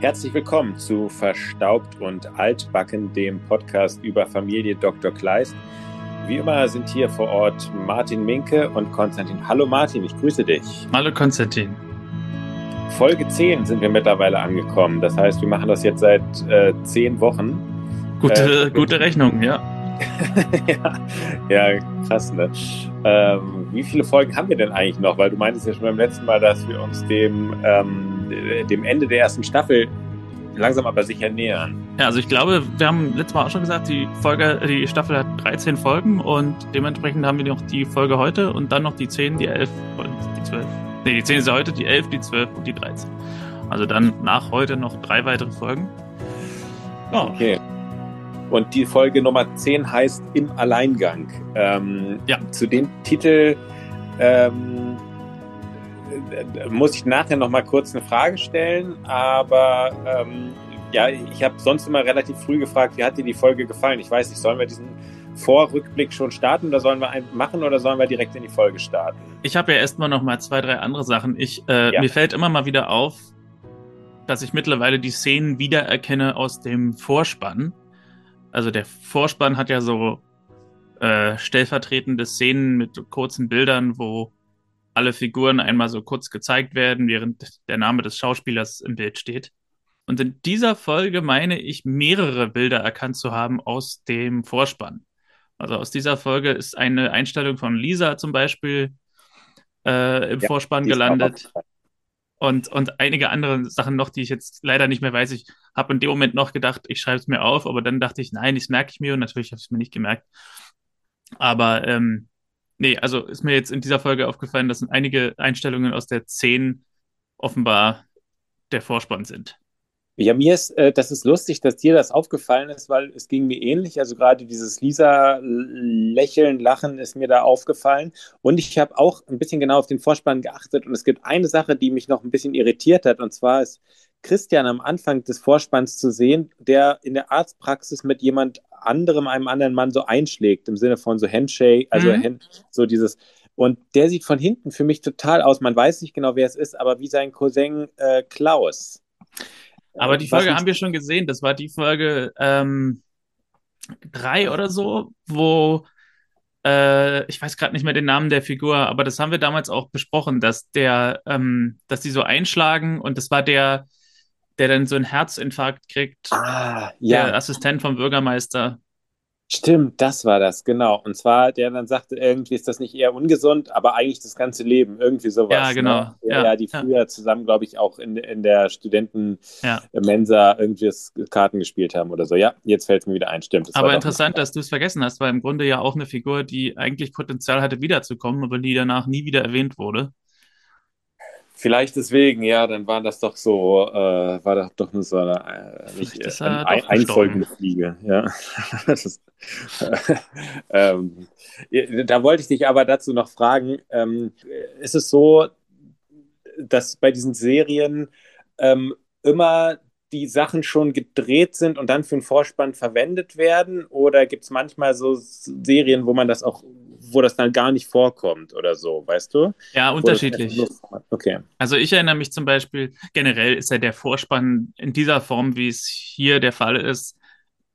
Herzlich willkommen zu Verstaubt und Altbacken, dem Podcast über Familie Dr. Kleist. Wie immer sind hier vor Ort Martin Minke und Konstantin. Hallo Martin, ich grüße dich. Hallo Konstantin. Folge 10 sind wir mittlerweile angekommen. Das heißt, wir machen das jetzt seit äh, 10 Wochen. Gute, äh, gute Rechnung, ja. ja. ja, krass, ne? Ähm, wie viele Folgen haben wir denn eigentlich noch? Weil du meintest ja schon beim letzten Mal, dass wir uns dem, ähm, dem Ende der ersten Staffel langsam aber sicher nähern. Ja, also ich glaube, wir haben letztes Mal auch schon gesagt, die Folge, die Staffel hat 13 Folgen und dementsprechend haben wir noch die Folge heute und dann noch die 10, die 11 und die 12. Ne, die 10 ist ja heute, die 11, die 12 und die 13. Also dann nach heute noch drei weitere Folgen. Ja. Okay. Und die Folge Nummer 10 heißt Im Alleingang. Ähm, ja. Zu dem Titel ähm, muss ich nachher noch mal kurz eine Frage stellen, aber ähm, ja, ich habe sonst immer relativ früh gefragt, wie hat dir die Folge gefallen? Ich weiß nicht, sollen wir diesen Vorrückblick schon starten oder sollen wir einen machen oder sollen wir direkt in die Folge starten? Ich habe ja erstmal noch mal zwei, drei andere Sachen. Ich, äh, ja. Mir fällt immer mal wieder auf, dass ich mittlerweile die Szenen wiedererkenne aus dem Vorspann. Also der Vorspann hat ja so äh, stellvertretende Szenen mit kurzen Bildern, wo alle Figuren einmal so kurz gezeigt werden, während der Name des Schauspielers im Bild steht. Und in dieser Folge meine ich, mehrere Bilder erkannt zu haben aus dem Vorspann. Also aus dieser Folge ist eine Einstellung von Lisa zum Beispiel äh, im ja, Vorspann gelandet. Und, und einige andere Sachen noch, die ich jetzt leider nicht mehr weiß. Ich habe in dem Moment noch gedacht, ich schreibe es mir auf, aber dann dachte ich, nein, das merke ich mir und natürlich habe ich es mir nicht gemerkt. Aber ähm, nee, also ist mir jetzt in dieser Folge aufgefallen, dass einige Einstellungen aus der 10 offenbar der Vorspann sind. Ja, mir ist, äh, das ist lustig, dass dir das aufgefallen ist, weil es ging mir ähnlich. Also gerade dieses Lisa-Lächeln, Lachen ist mir da aufgefallen. Und ich habe auch ein bisschen genau auf den Vorspann geachtet. Und es gibt eine Sache, die mich noch ein bisschen irritiert hat. Und zwar ist Christian am Anfang des Vorspanns zu sehen, der in der Arztpraxis mit jemand anderem, einem anderen Mann so einschlägt, im Sinne von so Handshake, also mhm. so dieses. Und der sieht von hinten für mich total aus. Man weiß nicht genau, wer es ist, aber wie sein Cousin äh, Klaus. Aber die Folge haben wir schon gesehen. Das war die Folge ähm, drei oder so, wo äh, ich weiß gerade nicht mehr den Namen der Figur, aber das haben wir damals auch besprochen, dass der, ähm, dass die so einschlagen und das war der, der dann so einen Herzinfarkt kriegt. Ah, ja. Der Assistent vom Bürgermeister. Stimmt, das war das, genau. Und zwar, der dann sagte, irgendwie ist das nicht eher ungesund, aber eigentlich das ganze Leben, irgendwie sowas. Ja, genau. Ne? Ja, ja, die früher ja. zusammen, glaube ich, auch in, in der Studentenmensa ja. irgendwie Karten gespielt haben oder so. Ja, jetzt fällt es mir wieder ein, stimmt. aber interessant, dass du es vergessen hast, weil im Grunde ja auch eine Figur, die eigentlich Potenzial hatte, wiederzukommen, aber die danach nie wieder erwähnt wurde. Vielleicht deswegen, ja, dann war das doch so, äh, war das doch nur so eine, äh, nicht, äh, ein, einfolgende Fliege, ja. das, ähm, da wollte ich dich aber dazu noch fragen, ähm, ist es so, dass bei diesen Serien ähm, immer die Sachen schon gedreht sind und dann für den Vorspann verwendet werden? Oder gibt es manchmal so Serien, wo man das auch wo das dann gar nicht vorkommt oder so, weißt du? Ja, unterschiedlich. Okay. Also ich erinnere mich zum Beispiel, generell ist ja der Vorspann in dieser Form, wie es hier der Fall ist,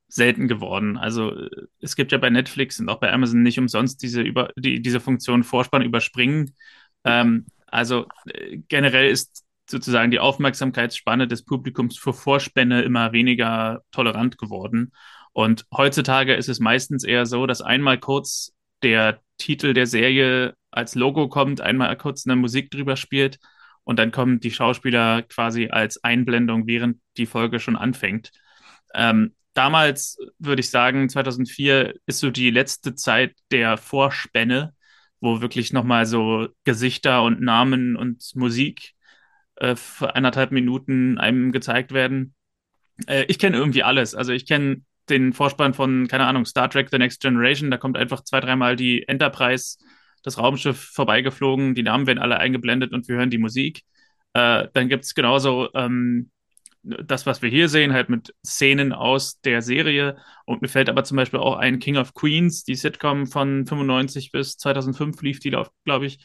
selten geworden. Also es gibt ja bei Netflix und auch bei Amazon nicht umsonst diese, über, die, diese Funktion Vorspann überspringen. Ähm, also äh, generell ist sozusagen die Aufmerksamkeitsspanne des Publikums für Vorspänne immer weniger tolerant geworden. Und heutzutage ist es meistens eher so, dass einmal kurz der Titel der Serie als Logo kommt, einmal kurz eine Musik drüber spielt und dann kommen die Schauspieler quasi als Einblendung, während die Folge schon anfängt. Ähm, damals würde ich sagen, 2004 ist so die letzte Zeit der Vorspänne, wo wirklich nochmal so Gesichter und Namen und Musik äh, für eineinhalb Minuten einem gezeigt werden. Äh, ich kenne irgendwie alles. Also ich kenne den Vorspann von, keine Ahnung, Star Trek The Next Generation. Da kommt einfach zwei, dreimal die Enterprise, das Raumschiff vorbeigeflogen, die Namen werden alle eingeblendet und wir hören die Musik. Äh, dann gibt es genauso ähm, das, was wir hier sehen, halt mit Szenen aus der Serie. Und mir fällt aber zum Beispiel auch ein King of Queens, die Sitcom von 95 bis 2005 lief die, glaube ich.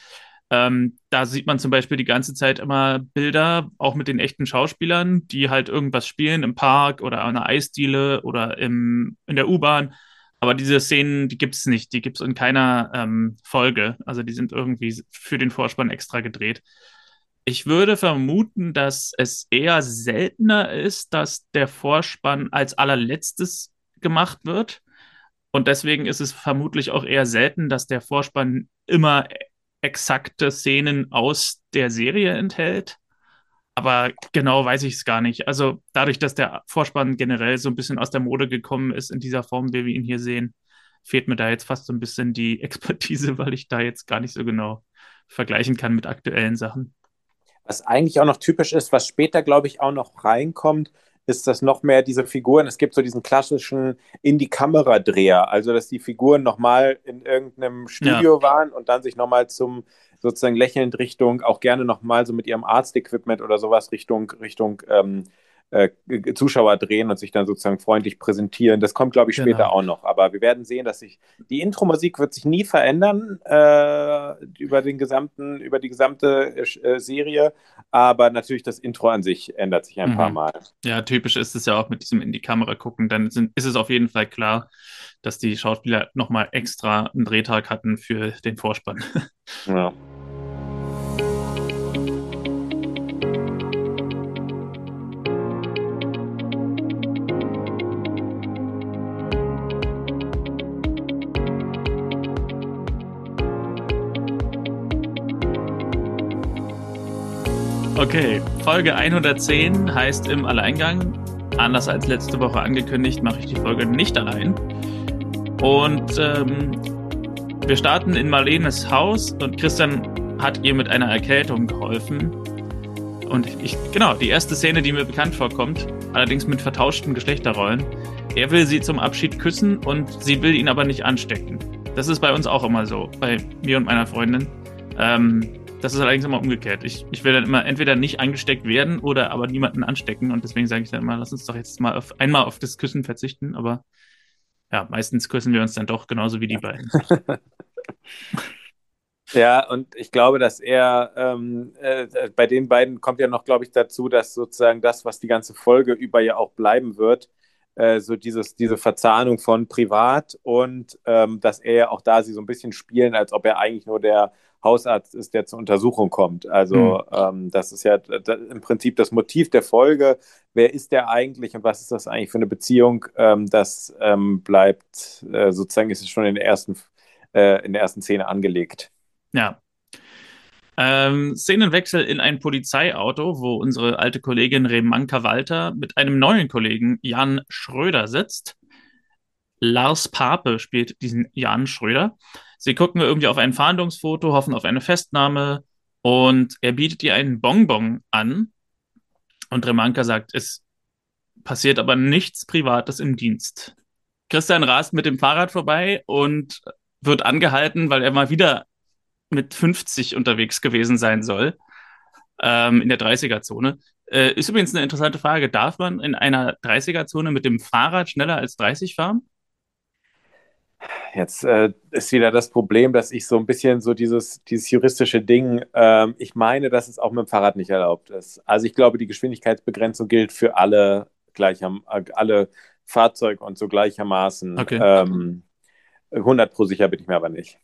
Ähm, da sieht man zum Beispiel die ganze Zeit immer Bilder, auch mit den echten Schauspielern, die halt irgendwas spielen im Park oder an einer Eisdiele oder im, in der U-Bahn. Aber diese Szenen, die gibt es nicht, die gibt es in keiner ähm, Folge. Also die sind irgendwie für den Vorspann extra gedreht. Ich würde vermuten, dass es eher seltener ist, dass der Vorspann als allerletztes gemacht wird. Und deswegen ist es vermutlich auch eher selten, dass der Vorspann immer exakte Szenen aus der Serie enthält. Aber genau weiß ich es gar nicht. Also dadurch, dass der Vorspann generell so ein bisschen aus der Mode gekommen ist in dieser Form, wie wir ihn hier sehen, fehlt mir da jetzt fast so ein bisschen die Expertise, weil ich da jetzt gar nicht so genau vergleichen kann mit aktuellen Sachen. Was eigentlich auch noch typisch ist, was später, glaube ich, auch noch reinkommt, ist das noch mehr diese Figuren. Es gibt so diesen klassischen in die Kamera Dreher, also dass die Figuren nochmal in irgendeinem Studio ja. waren und dann sich nochmal zum sozusagen lächelnd Richtung, auch gerne nochmal so mit ihrem Arztequipment oder sowas Richtung, Richtung ähm, äh, Zuschauer drehen und sich dann sozusagen freundlich präsentieren. Das kommt, glaube ich, später genau. auch noch. Aber wir werden sehen, dass sich die Intro-Musik wird sich nie verändern äh, über den gesamten, über die gesamte äh, Serie. Aber natürlich das Intro an sich ändert sich ein mhm. paar Mal. Ja, typisch ist es ja auch mit diesem in die Kamera gucken. Dann sind, ist es auf jeden Fall klar, dass die Schauspieler nochmal extra einen Drehtag hatten für den Vorspann. Ja. Okay, Folge 110 heißt im Alleingang. Anders als letzte Woche angekündigt, mache ich die Folge nicht allein. Und ähm, wir starten in Marlenes Haus und Christian hat ihr mit einer Erkältung geholfen. Und ich, genau, die erste Szene, die mir bekannt vorkommt, allerdings mit vertauschten Geschlechterrollen. Er will sie zum Abschied küssen und sie will ihn aber nicht anstecken. Das ist bei uns auch immer so, bei mir und meiner Freundin. Ähm, das ist allerdings immer umgekehrt. Ich, ich will dann immer entweder nicht angesteckt werden oder aber niemanden anstecken. Und deswegen sage ich dann immer, lass uns doch jetzt mal auf, einmal auf das Küssen verzichten. Aber ja, meistens küssen wir uns dann doch genauso wie die beiden. Ja, und ich glaube, dass er ähm, äh, bei den beiden kommt ja noch, glaube ich, dazu, dass sozusagen das, was die ganze Folge über ja auch bleiben wird, äh, so dieses, diese Verzahnung von privat und ähm, dass er ja auch da sie so ein bisschen spielen, als ob er eigentlich nur der Hausarzt ist, der zur Untersuchung kommt. Also mhm. ähm, das ist ja im Prinzip das Motiv der Folge. Wer ist der eigentlich und was ist das eigentlich für eine Beziehung? Ähm, das ähm, bleibt äh, sozusagen, ist es schon in der ersten, äh, in der ersten Szene angelegt. Ja. Ähm, Szenenwechsel in ein Polizeiauto, wo unsere alte Kollegin Remanka Walter mit einem neuen Kollegen Jan Schröder sitzt. Lars Pape spielt diesen Jan Schröder. Sie gucken irgendwie auf ein Fahndungsfoto, hoffen auf eine Festnahme und er bietet ihr einen Bonbon an. Und Remanka sagt, es passiert aber nichts Privates im Dienst. Christian rast mit dem Fahrrad vorbei und wird angehalten, weil er mal wieder mit 50 unterwegs gewesen sein soll, ähm, in der 30er-Zone. Äh, ist übrigens eine interessante Frage. Darf man in einer 30er-Zone mit dem Fahrrad schneller als 30 fahren? Jetzt äh, ist wieder das Problem, dass ich so ein bisschen so dieses, dieses juristische Ding, ähm, ich meine, dass es auch mit dem Fahrrad nicht erlaubt ist. Also ich glaube, die Geschwindigkeitsbegrenzung gilt für alle gleicher, alle Fahrzeuge und so gleichermaßen. Okay. Ähm, 100 pro sicher bin ich mir aber nicht.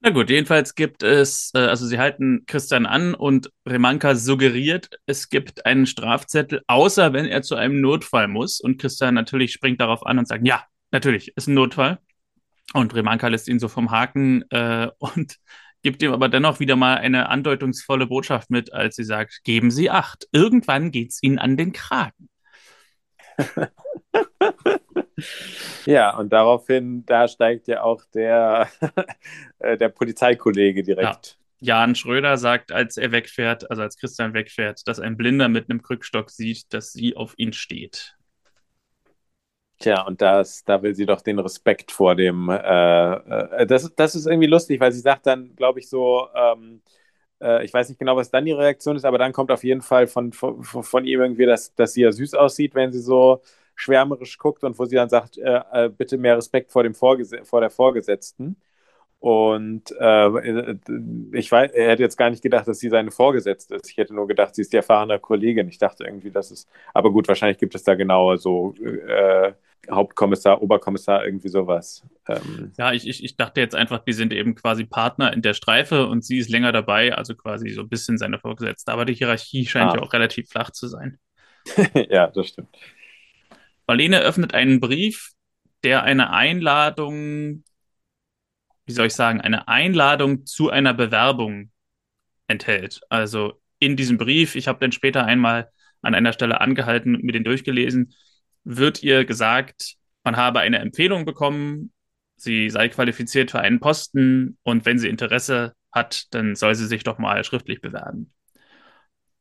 Na gut, jedenfalls gibt es, äh, also sie halten Christian an und Remanka suggeriert, es gibt einen Strafzettel, außer wenn er zu einem Notfall muss. Und Christian natürlich springt darauf an und sagt, ja, natürlich, ist ein Notfall. Und Remanka lässt ihn so vom Haken äh, und gibt ihm aber dennoch wieder mal eine andeutungsvolle Botschaft mit, als sie sagt, geben Sie Acht, irgendwann geht's Ihnen an den Kragen. ja, und daraufhin, da steigt ja auch der, äh, der Polizeikollege direkt. Ja. Jan Schröder sagt, als er wegfährt, also als Christian wegfährt, dass ein Blinder mit einem Krückstock sieht, dass sie auf ihn steht. Tja, und das, da will sie doch den Respekt vor dem. Äh, äh, das, das ist irgendwie lustig, weil sie sagt dann, glaube ich, so, ähm, äh, ich weiß nicht genau, was dann die Reaktion ist, aber dann kommt auf jeden Fall von, von, von ihm irgendwie, dass, dass sie ja süß aussieht, wenn sie so schwärmerisch guckt und wo sie dann sagt, äh, äh, bitte mehr Respekt vor, dem vor der Vorgesetzten. Und äh, ich weiß, er hätte jetzt gar nicht gedacht, dass sie seine Vorgesetzte ist. Ich hätte nur gedacht, sie ist die erfahrene Kollegin. Ich dachte irgendwie, dass es. Aber gut, wahrscheinlich gibt es da genauer so äh, Hauptkommissar, Oberkommissar, irgendwie sowas. Ähm, ja, ich, ich, ich dachte jetzt einfach, die sind eben quasi Partner in der Streife und sie ist länger dabei, also quasi so ein bisschen seine Vorgesetzte. Aber die Hierarchie scheint ah. ja auch relativ flach zu sein. ja, das stimmt. Marlene öffnet einen Brief, der eine Einladung, wie soll ich sagen, eine Einladung zu einer Bewerbung enthält. Also in diesem Brief, ich habe dann später einmal an einer Stelle angehalten und mir den durchgelesen, wird ihr gesagt, man habe eine Empfehlung bekommen, sie sei qualifiziert für einen Posten und wenn sie Interesse hat, dann soll sie sich doch mal schriftlich bewerben.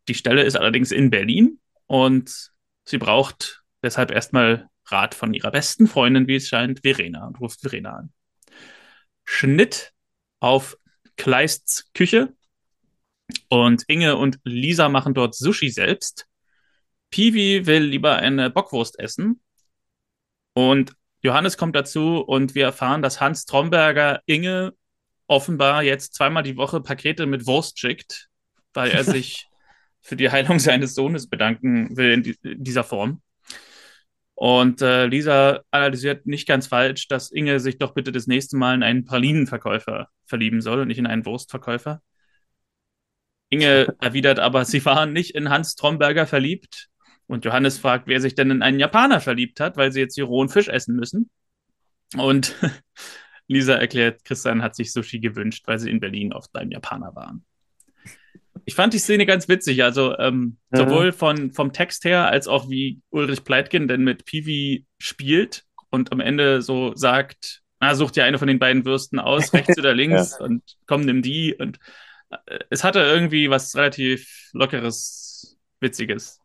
Die Stelle ist allerdings in Berlin und sie braucht deshalb erstmal Rat von ihrer besten Freundin, wie es scheint, Verena, und ruft Verena an. Schnitt auf Kleists Küche und Inge und Lisa machen dort Sushi selbst. Piwi will lieber eine Bockwurst essen und Johannes kommt dazu und wir erfahren, dass Hans Tromberger Inge offenbar jetzt zweimal die Woche Pakete mit Wurst schickt, weil er sich für die Heilung seines Sohnes bedanken will in, die, in dieser Form. Und äh, Lisa analysiert nicht ganz falsch, dass Inge sich doch bitte das nächste Mal in einen Pralinenverkäufer verlieben soll und nicht in einen Wurstverkäufer. Inge erwidert aber, sie waren nicht in Hans Tromberger verliebt. Und Johannes fragt, wer sich denn in einen Japaner verliebt hat, weil sie jetzt hier rohen Fisch essen müssen. Und Lisa erklärt, Christian hat sich Sushi gewünscht, weil sie in Berlin oft beim Japaner waren ich fand die Szene ganz witzig. Also ähm, mhm. sowohl von, vom Text her als auch wie Ulrich Pleitgen denn mit Piwi spielt und am Ende so sagt, na, such dir eine von den beiden Würsten aus, rechts oder links ja. und komm, nimm die. Und äh, es hatte irgendwie was relativ Lockeres, Witziges.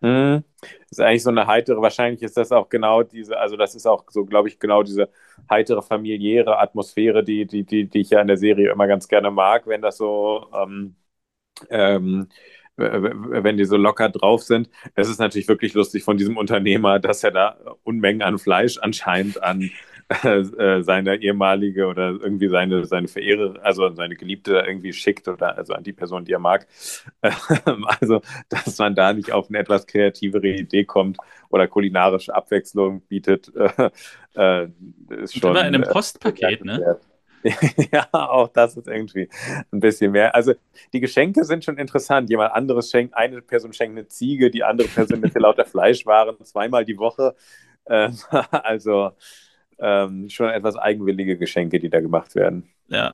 Das ist eigentlich so eine heitere, wahrscheinlich ist das auch genau diese, also das ist auch so, glaube ich, genau diese heitere familiäre Atmosphäre, die, die, die, die ich ja in der Serie immer ganz gerne mag, wenn das so ähm, ähm, wenn die so locker drauf sind. Es ist natürlich wirklich lustig von diesem Unternehmer, dass er da Unmengen an Fleisch anscheinend an äh, seine ehemalige oder irgendwie seine, seine Verehrer, also seine Geliebte irgendwie schickt oder also an die Person, die er mag. Ähm, also, dass man da nicht auf eine etwas kreativere Idee kommt oder kulinarische Abwechslung bietet, äh, äh ist schon. Immer in einem äh, Postpaket, ne? ja, auch das ist irgendwie ein bisschen mehr. Also die Geschenke sind schon interessant. Jemand anderes schenkt, eine Person schenkt eine Ziege, die andere Person mit lauter Fleischwaren zweimal die Woche. Ähm, also ähm, schon etwas eigenwillige Geschenke, die da gemacht werden. Ja.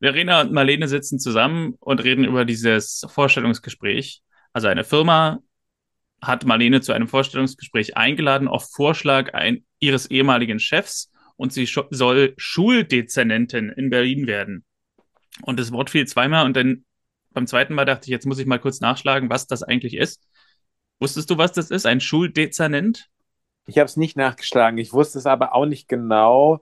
Verena und Marlene sitzen zusammen und reden über dieses Vorstellungsgespräch. Also eine Firma hat Marlene zu einem Vorstellungsgespräch eingeladen auf Vorschlag ein, ihres ehemaligen Chefs und sie soll Schuldezernentin in Berlin werden. Und das Wort fiel zweimal und dann beim zweiten Mal dachte ich, jetzt muss ich mal kurz nachschlagen, was das eigentlich ist. Wusstest du, was das ist? Ein Schuldezernent? Ich habe es nicht nachgeschlagen. Ich wusste es aber auch nicht genau.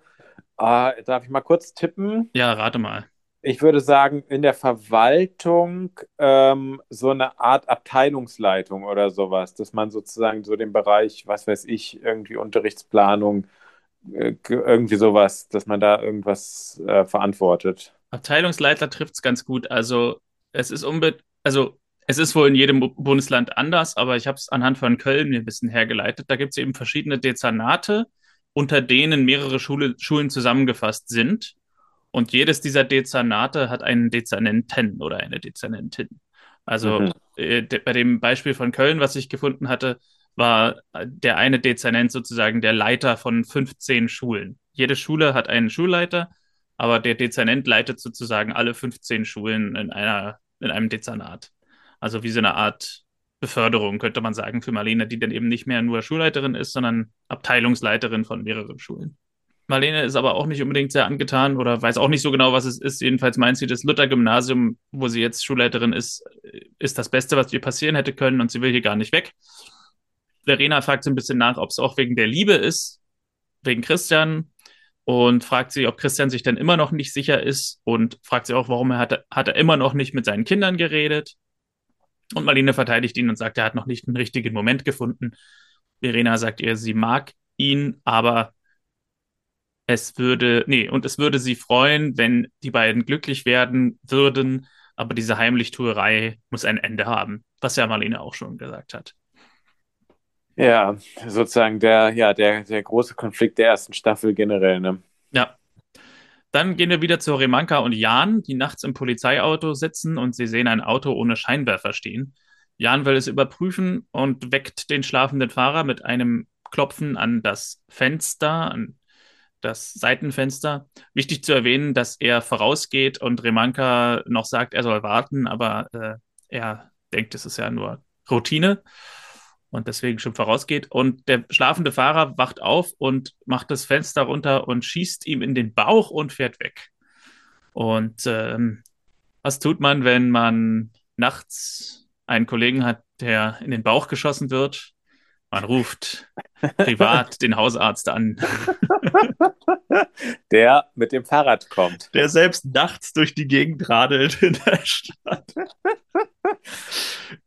Äh, darf ich mal kurz tippen? Ja, rate mal. Ich würde sagen, in der Verwaltung ähm, so eine Art Abteilungsleitung oder sowas, dass man sozusagen so den Bereich, was weiß ich, irgendwie Unterrichtsplanung, äh, irgendwie sowas, dass man da irgendwas äh, verantwortet. Abteilungsleiter trifft es ganz gut. Also es ist unbe also es ist wohl in jedem Bundesland anders, aber ich habe es anhand von Köln mir ein bisschen hergeleitet. Da gibt es eben verschiedene Dezernate, unter denen mehrere Schule, Schulen zusammengefasst sind. Und jedes dieser Dezernate hat einen Dezernenten oder eine Dezernentin. Also mhm. äh, bei dem Beispiel von Köln, was ich gefunden hatte, war der eine Dezernent sozusagen der Leiter von 15 Schulen. Jede Schule hat einen Schulleiter, aber der Dezernent leitet sozusagen alle 15 Schulen in, einer, in einem Dezernat. Also wie so eine Art Beförderung, könnte man sagen, für Marlene, die dann eben nicht mehr nur Schulleiterin ist, sondern Abteilungsleiterin von mehreren Schulen. Marlene ist aber auch nicht unbedingt sehr angetan oder weiß auch nicht so genau, was es ist. Jedenfalls meint sie, das Luther-Gymnasium, wo sie jetzt Schulleiterin ist, ist das Beste, was ihr passieren hätte können und sie will hier gar nicht weg. Verena fragt so ein bisschen nach, ob es auch wegen der Liebe ist, wegen Christian und fragt sie, ob Christian sich dann immer noch nicht sicher ist und fragt sie auch, warum er hat, hat er immer noch nicht mit seinen Kindern geredet. Und Marlene verteidigt ihn und sagt, er hat noch nicht einen richtigen Moment gefunden. Verena sagt ihr, sie mag ihn, aber es würde, nee, und es würde sie freuen, wenn die beiden glücklich werden würden, aber diese Heimlichtuerei muss ein Ende haben, was ja Marlene auch schon gesagt hat. Ja, sozusagen der, ja, der, der große Konflikt der ersten Staffel generell, ne? Ja. Dann gehen wir wieder zu Remanka und Jan, die nachts im Polizeiauto sitzen und sie sehen ein Auto ohne Scheinwerfer stehen. Jan will es überprüfen und weckt den schlafenden Fahrer mit einem Klopfen an das Fenster, an das Seitenfenster. Wichtig zu erwähnen, dass er vorausgeht und Remanka noch sagt, er soll warten, aber äh, er denkt, es ist ja nur Routine und deswegen schon vorausgeht. Und der schlafende Fahrer wacht auf und macht das Fenster runter und schießt ihm in den Bauch und fährt weg. Und ähm, was tut man, wenn man nachts einen Kollegen hat, der in den Bauch geschossen wird? Man ruft privat den Hausarzt an. Der mit dem Fahrrad kommt. Der selbst nachts durch die Gegend radelt in der Stadt.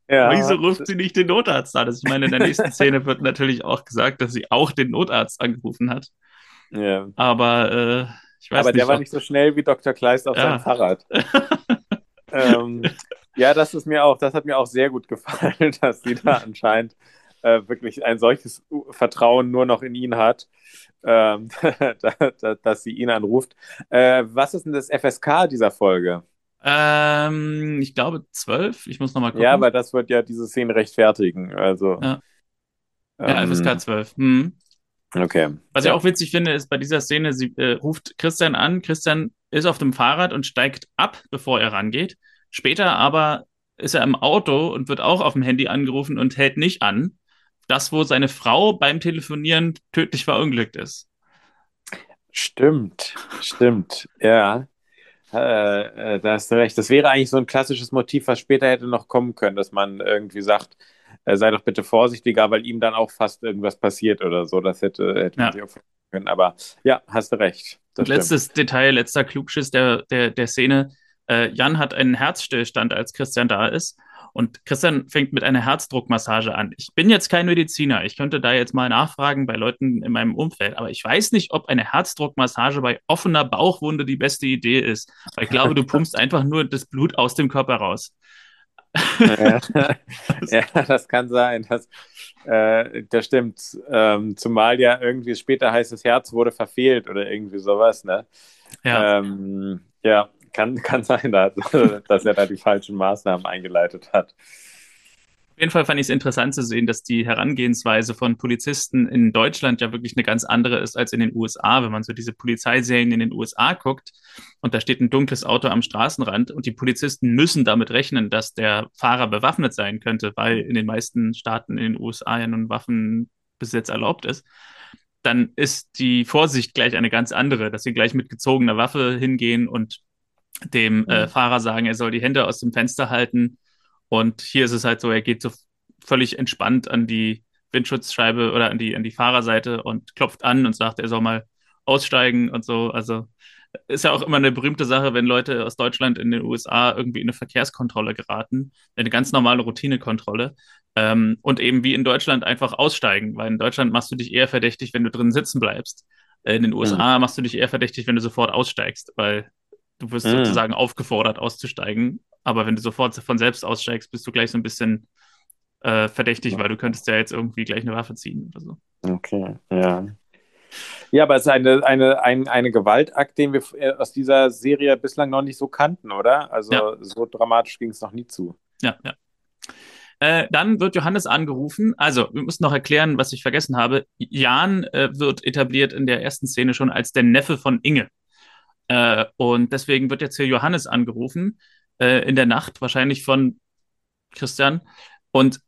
Ja. Wieso ruft sie nicht den Notarzt an? Ich meine, in der nächsten Szene wird natürlich auch gesagt, dass sie auch den Notarzt angerufen hat. Ja. Aber äh, ich weiß Aber nicht. der war nicht so schnell wie Dr. Kleist auf ja. seinem Fahrrad. ähm, ja, das ist mir auch, das hat mir auch sehr gut gefallen, dass sie da anscheinend äh, wirklich ein solches Vertrauen nur noch in ihn hat, ähm, dass sie ihn anruft. Äh, was ist denn das FSK dieser Folge? Ähm, ich glaube zwölf. Ich muss nochmal gucken. Ja, weil das wird ja diese Szene rechtfertigen. Also. Ja, ja ähm, FSK 12. Hm. Okay. Was ja. ich auch witzig finde, ist bei dieser Szene, sie äh, ruft Christian an. Christian ist auf dem Fahrrad und steigt ab, bevor er rangeht. Später aber ist er im Auto und wird auch auf dem Handy angerufen und hält nicht an. Das, wo seine Frau beim Telefonieren tödlich verunglückt ist. Stimmt, stimmt, ja. Äh, äh, da hast du recht. Das wäre eigentlich so ein klassisches Motiv, was später hätte noch kommen können, dass man irgendwie sagt, äh, sei doch bitte vorsichtiger, weil ihm dann auch fast irgendwas passiert oder so. Das hätte, hätte man sich auch können. Aber ja, hast du recht. Letztes stimmt. Detail, letzter Klugschiss der, der, der Szene. Äh, Jan hat einen Herzstillstand, als Christian da ist. Und Christian fängt mit einer Herzdruckmassage an. Ich bin jetzt kein Mediziner. Ich könnte da jetzt mal nachfragen bei Leuten in meinem Umfeld. Aber ich weiß nicht, ob eine Herzdruckmassage bei offener Bauchwunde die beste Idee ist. Weil ich glaube, du pumpst einfach nur das Blut aus dem Körper raus. ja, ja, das kann sein. Das, äh, das stimmt. Ähm, zumal ja irgendwie später heißt, das Herz wurde verfehlt oder irgendwie sowas. Ne? Ja. Ähm, ja, kann, kann sein, dass er da die falschen Maßnahmen eingeleitet hat. Auf jeden Fall fand ich es interessant zu sehen, dass die Herangehensweise von Polizisten in Deutschland ja wirklich eine ganz andere ist als in den USA. Wenn man so diese Polizeiserien in den USA guckt und da steht ein dunkles Auto am Straßenrand und die Polizisten müssen damit rechnen, dass der Fahrer bewaffnet sein könnte, weil in den meisten Staaten in den USA ja nun Waffenbesitz erlaubt ist, dann ist die Vorsicht gleich eine ganz andere, dass sie gleich mit gezogener Waffe hingehen und dem äh, mhm. Fahrer sagen, er soll die Hände aus dem Fenster halten. Und hier ist es halt so, er geht so völlig entspannt an die Windschutzscheibe oder an die, an die Fahrerseite und klopft an und sagt, er soll mal aussteigen und so. Also ist ja auch immer eine berühmte Sache, wenn Leute aus Deutschland in den USA irgendwie in eine Verkehrskontrolle geraten, eine ganz normale Routinekontrolle. Ähm, und eben wie in Deutschland einfach aussteigen, weil in Deutschland machst du dich eher verdächtig, wenn du drin sitzen bleibst. In den USA mhm. machst du dich eher verdächtig, wenn du sofort aussteigst, weil Du wirst mhm. sozusagen aufgefordert, auszusteigen. Aber wenn du sofort von selbst aussteigst, bist du gleich so ein bisschen äh, verdächtig, weil du könntest ja jetzt irgendwie gleich eine Waffe ziehen oder so. Okay, ja. Ja, aber es ist eine, eine, ein, eine Gewaltakt, den wir äh, aus dieser Serie bislang noch nicht so kannten, oder? Also ja. so dramatisch ging es noch nie zu. Ja, ja. Äh, dann wird Johannes angerufen. Also, wir müssen noch erklären, was ich vergessen habe. Jan äh, wird etabliert in der ersten Szene schon als der Neffe von Inge. Äh, und deswegen wird jetzt hier Johannes angerufen, äh, in der Nacht, wahrscheinlich von Christian. Und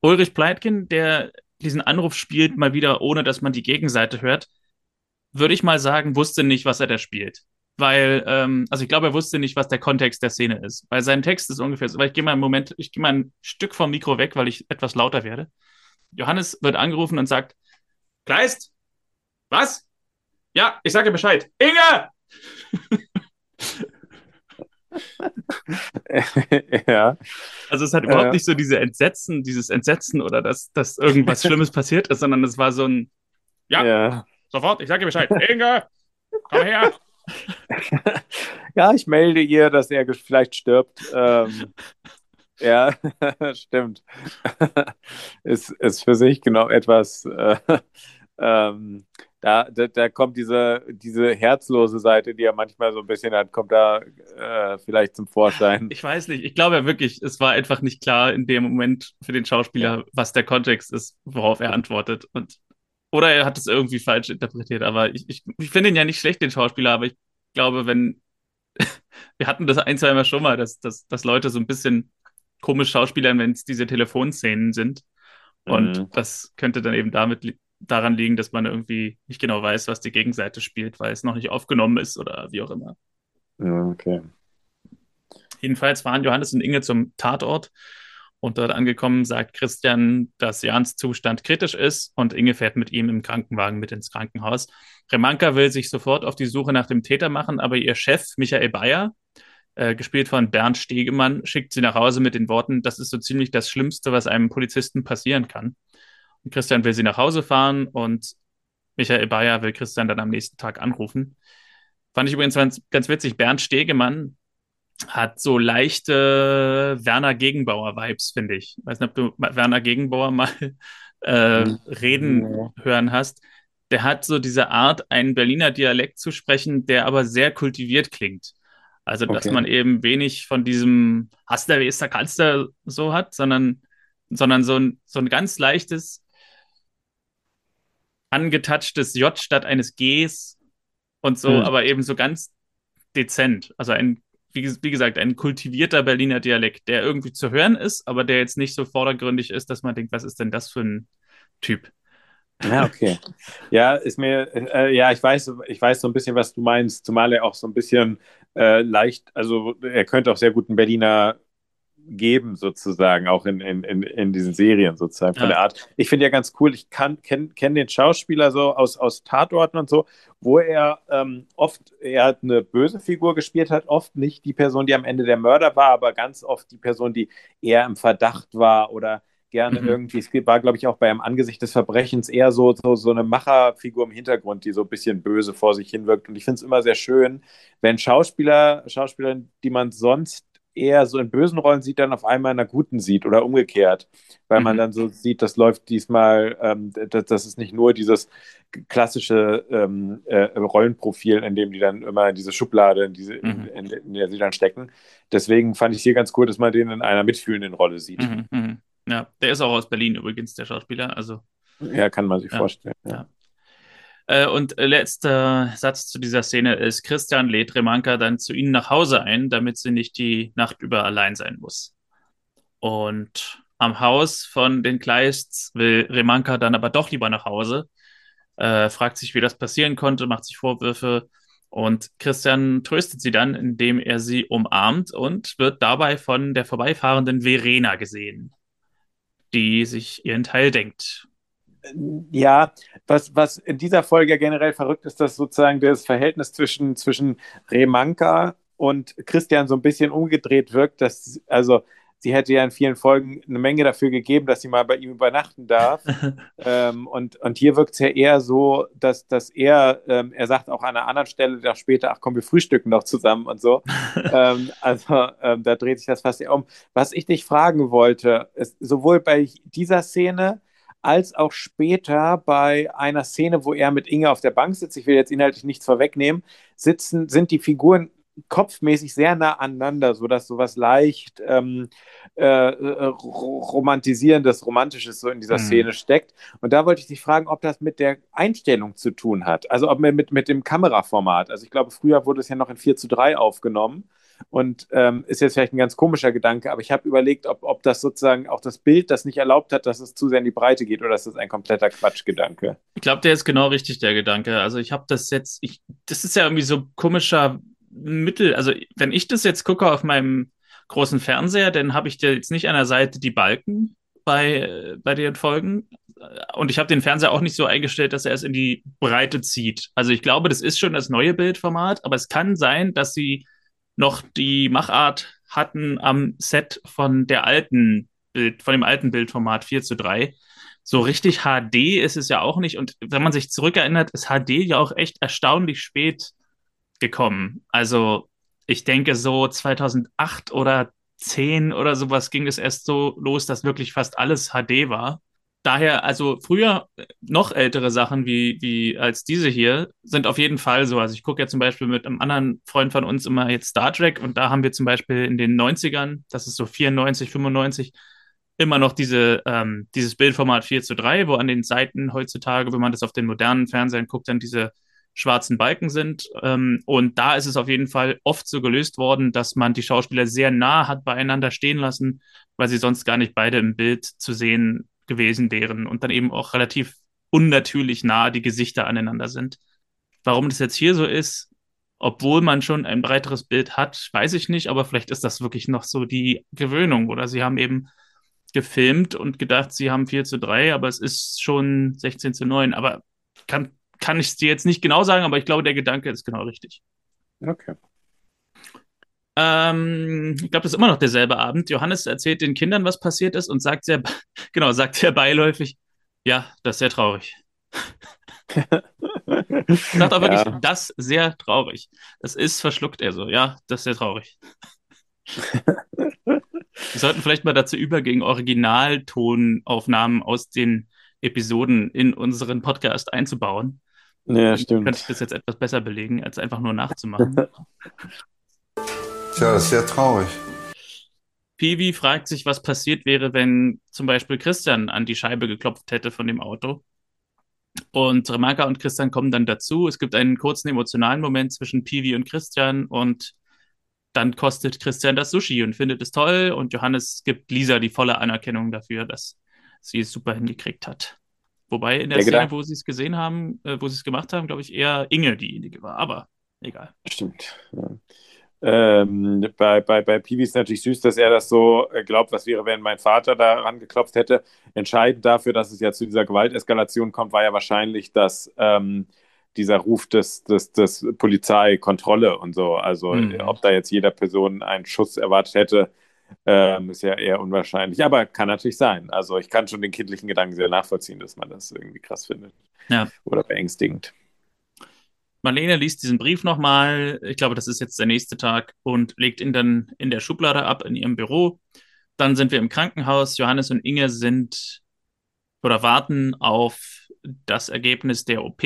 Ulrich Pleitgen, der diesen Anruf spielt, mal wieder, ohne dass man die Gegenseite hört, würde ich mal sagen, wusste nicht, was er da spielt. Weil, ähm, also ich glaube, er wusste nicht, was der Kontext der Szene ist. Weil sein Text ist ungefähr so, weil ich gehe mal einen Moment, ich gehe mal ein Stück vom Mikro weg, weil ich etwas lauter werde. Johannes wird angerufen und sagt, Kleist? Was? Ja, ich sage Bescheid. Inge! ja. Also es hat überhaupt ja. nicht so diese Entsetzen, dieses Entsetzen oder dass, dass irgendwas Schlimmes passiert ist, sondern es war so ein Ja, ja. sofort, ich sage Bescheid. Inge! komm her. ja, ich melde ihr, dass er vielleicht stirbt. Ähm, ja, stimmt. ist, ist für sich genau etwas. Äh, ähm, da, da, da, kommt diese, diese herzlose Seite, die er manchmal so ein bisschen hat, kommt da äh, vielleicht zum Vorschein. Ich weiß nicht. Ich glaube ja wirklich, es war einfach nicht klar in dem Moment für den Schauspieler, ja. was der Kontext ist, worauf er antwortet. Und, oder er hat es irgendwie falsch interpretiert. Aber ich, ich, ich finde ihn ja nicht schlecht, den Schauspieler, aber ich glaube, wenn. wir hatten das ein, zwei Mal schon mal, dass, dass, dass Leute so ein bisschen komisch schauspielern, wenn es diese Telefonszenen sind. Und mhm. das könnte dann eben damit daran liegen, dass man irgendwie nicht genau weiß, was die Gegenseite spielt, weil es noch nicht aufgenommen ist oder wie auch immer. Ja, okay. Jedenfalls fahren Johannes und Inge zum Tatort und dort angekommen sagt Christian, dass Jans Zustand kritisch ist und Inge fährt mit ihm im Krankenwagen mit ins Krankenhaus. Remanka will sich sofort auf die Suche nach dem Täter machen, aber ihr Chef Michael Bayer, äh, gespielt von Bernd Stegemann, schickt sie nach Hause mit den Worten, das ist so ziemlich das Schlimmste, was einem Polizisten passieren kann. Christian will sie nach Hause fahren und Michael Bayer will Christian dann am nächsten Tag anrufen. Fand ich übrigens ganz, ganz witzig. Bernd Stegemann hat so leichte Werner Gegenbauer-Vibes, finde ich. Ich weiß nicht, ob du Werner Gegenbauer mal äh, mhm. reden ja. hören hast. Der hat so diese Art, einen Berliner Dialekt zu sprechen, der aber sehr kultiviert klingt. Also, dass okay. man eben wenig von diesem Hast der, wie ist der, kannst der so hat, sondern, sondern so ein, so ein ganz leichtes, angetatschtes J statt eines Gs und so, hm. aber eben so ganz dezent. Also ein, wie, wie, gesagt, ein kultivierter Berliner Dialekt, der irgendwie zu hören ist, aber der jetzt nicht so vordergründig ist, dass man denkt, was ist denn das für ein Typ? Ja, okay. Ja, ist mir, äh, ja, ich weiß, ich weiß so ein bisschen, was du meinst, zumal er auch so ein bisschen äh, leicht, also er könnte auch sehr gut ein Berliner geben, sozusagen, auch in, in, in, in diesen Serien sozusagen von ja. der Art. Ich finde ja ganz cool, ich kenne kenn den Schauspieler so aus, aus Tatorten und so, wo er ähm, oft, er hat eine böse Figur gespielt hat, oft nicht die Person, die am Ende der Mörder war, aber ganz oft die Person, die eher im Verdacht war oder gerne mhm. irgendwie, es war, glaube ich, auch bei einem Angesicht des Verbrechens eher so, so, so eine Macherfigur im Hintergrund, die so ein bisschen böse vor sich hin wirkt. Und ich finde es immer sehr schön, wenn Schauspieler, Schauspieler, die man sonst eher so in bösen Rollen sieht, dann auf einmal in einer guten sieht oder umgekehrt, weil mhm. man dann so sieht, das läuft diesmal, ähm, das, das, ist nicht nur dieses klassische ähm, äh, Rollenprofil, in dem die dann immer in diese Schublade, in, diese, mhm. in, in, in, der sie dann stecken. Deswegen fand ich hier ganz cool, dass man den in einer mitfühlenden Rolle sieht. Mhm. mhm. Ja, der ist auch aus Berlin übrigens, der Schauspieler. Also, ja, kann man sich ja, vorstellen. Ja. ja. Äh, und letzter Satz zu dieser Szene ist, Christian lädt Remanka dann zu ihnen nach Hause ein, damit sie nicht die Nacht über allein sein muss. Und am Haus von den Kleists will Remanka dann aber doch lieber nach Hause, äh, fragt sich, wie das passieren konnte, macht sich Vorwürfe und Christian tröstet sie dann, indem er sie umarmt und wird dabei von der vorbeifahrenden Verena gesehen, die sich ihren Teil denkt. Ja, was, was in dieser Folge generell verrückt ist, dass sozusagen das Verhältnis zwischen, zwischen Remanka und Christian so ein bisschen umgedreht wirkt, dass, also sie hätte ja in vielen Folgen eine Menge dafür gegeben, dass sie mal bei ihm übernachten darf. ähm, und, und hier wirkt es ja eher so, dass, dass er, ähm, er sagt auch an einer anderen Stelle doch später, ach komm, wir frühstücken noch zusammen und so. ähm, also ähm, da dreht sich das fast eher um. Was ich dich fragen wollte, ist sowohl bei dieser Szene, als auch später bei einer Szene, wo er mit Inge auf der Bank sitzt, ich will jetzt inhaltlich nichts vorwegnehmen, sitzen, sind die Figuren kopfmäßig sehr nah aneinander, sodass sowas leicht ähm, äh, äh romantisierendes, romantisches so in dieser mhm. Szene steckt. Und da wollte ich dich fragen, ob das mit der Einstellung zu tun hat, also ob mit, mit dem Kameraformat. Also ich glaube, früher wurde es ja noch in 4 zu 3 aufgenommen. Und ähm, ist jetzt vielleicht ein ganz komischer Gedanke, aber ich habe überlegt, ob, ob das sozusagen auch das Bild das nicht erlaubt hat, dass es zu sehr in die Breite geht oder ist das ein kompletter Quatschgedanke? Ich glaube, der ist genau richtig, der Gedanke. Also ich habe das jetzt, ich, das ist ja irgendwie so komischer Mittel. Also wenn ich das jetzt gucke auf meinem großen Fernseher, dann habe ich dir jetzt nicht an der Seite die Balken bei, bei den Folgen. Und ich habe den Fernseher auch nicht so eingestellt, dass er es in die Breite zieht. Also ich glaube, das ist schon das neue Bildformat, aber es kann sein, dass sie noch die Machart hatten am Set von der alten Bild, von dem alten Bildformat 4 zu 3. So richtig HD ist es ja auch nicht. Und wenn man sich zurückerinnert, ist HD ja auch echt erstaunlich spät gekommen. Also ich denke so 2008 oder 10 oder sowas ging es erst so los, dass wirklich fast alles HD war. Daher, also früher noch ältere Sachen wie, wie als diese hier sind auf jeden Fall so. Also ich gucke ja zum Beispiel mit einem anderen Freund von uns immer jetzt Star Trek und da haben wir zum Beispiel in den 90ern, das ist so 94, 95, immer noch diese, ähm, dieses Bildformat 4 zu 3, wo an den Seiten heutzutage, wenn man das auf den modernen Fernsehern guckt, dann diese schwarzen Balken sind. Ähm, und da ist es auf jeden Fall oft so gelöst worden, dass man die Schauspieler sehr nah hat beieinander stehen lassen, weil sie sonst gar nicht beide im Bild zu sehen gewesen wären und dann eben auch relativ unnatürlich nah die Gesichter aneinander sind. Warum das jetzt hier so ist, obwohl man schon ein breiteres Bild hat, weiß ich nicht, aber vielleicht ist das wirklich noch so die Gewöhnung oder sie haben eben gefilmt und gedacht, sie haben 4 zu 3, aber es ist schon 16 zu 9. Aber kann, kann ich es dir jetzt nicht genau sagen, aber ich glaube, der Gedanke ist genau richtig. Okay. Ähm, ich glaube, das ist immer noch derselbe Abend. Johannes erzählt den Kindern, was passiert ist und sagt sehr, genau, sagt sehr beiläufig, ja, das ist sehr traurig. sagt auch wirklich, ja. das sehr traurig. Das ist, verschluckt er so, ja, das ist sehr traurig. Wir sollten vielleicht mal dazu übergehen, Originaltonaufnahmen aus den Episoden in unseren Podcast einzubauen. Ja, stimmt. Könnte ich das jetzt etwas besser belegen, als einfach nur nachzumachen. Tja, das ist sehr traurig. Piwi fragt sich, was passiert wäre, wenn zum Beispiel Christian an die Scheibe geklopft hätte von dem Auto. Und Remaka und Christian kommen dann dazu. Es gibt einen kurzen emotionalen Moment zwischen Piwi und Christian und dann kostet Christian das Sushi und findet es toll und Johannes gibt Lisa die volle Anerkennung dafür, dass sie es super hingekriegt hat. Wobei in der, der Szene, Gedanke. wo sie es gesehen haben, äh, wo sie es gemacht haben, glaube ich, eher Inge diejenige war, aber egal. Stimmt. Ja. Ähm, bei, bei, bei Piwi ist natürlich süß, dass er das so äh, glaubt, was wäre, wenn mein Vater da rangeklopft hätte. Entscheidend dafür, dass es ja zu dieser Gewalteskalation kommt, war ja wahrscheinlich, dass ähm, dieser Ruf des, des, des Polizeikontrolle und so. Also mhm. ob da jetzt jeder Person einen Schuss erwartet hätte, ähm, ist ja eher unwahrscheinlich. Aber kann natürlich sein. Also ich kann schon den kindlichen Gedanken sehr nachvollziehen, dass man das irgendwie krass findet. Ja. Oder beängstigend. Marlene liest diesen Brief nochmal, ich glaube, das ist jetzt der nächste Tag, und legt ihn dann in der Schublade ab in ihrem Büro. Dann sind wir im Krankenhaus. Johannes und Inge sind oder warten auf das Ergebnis der OP.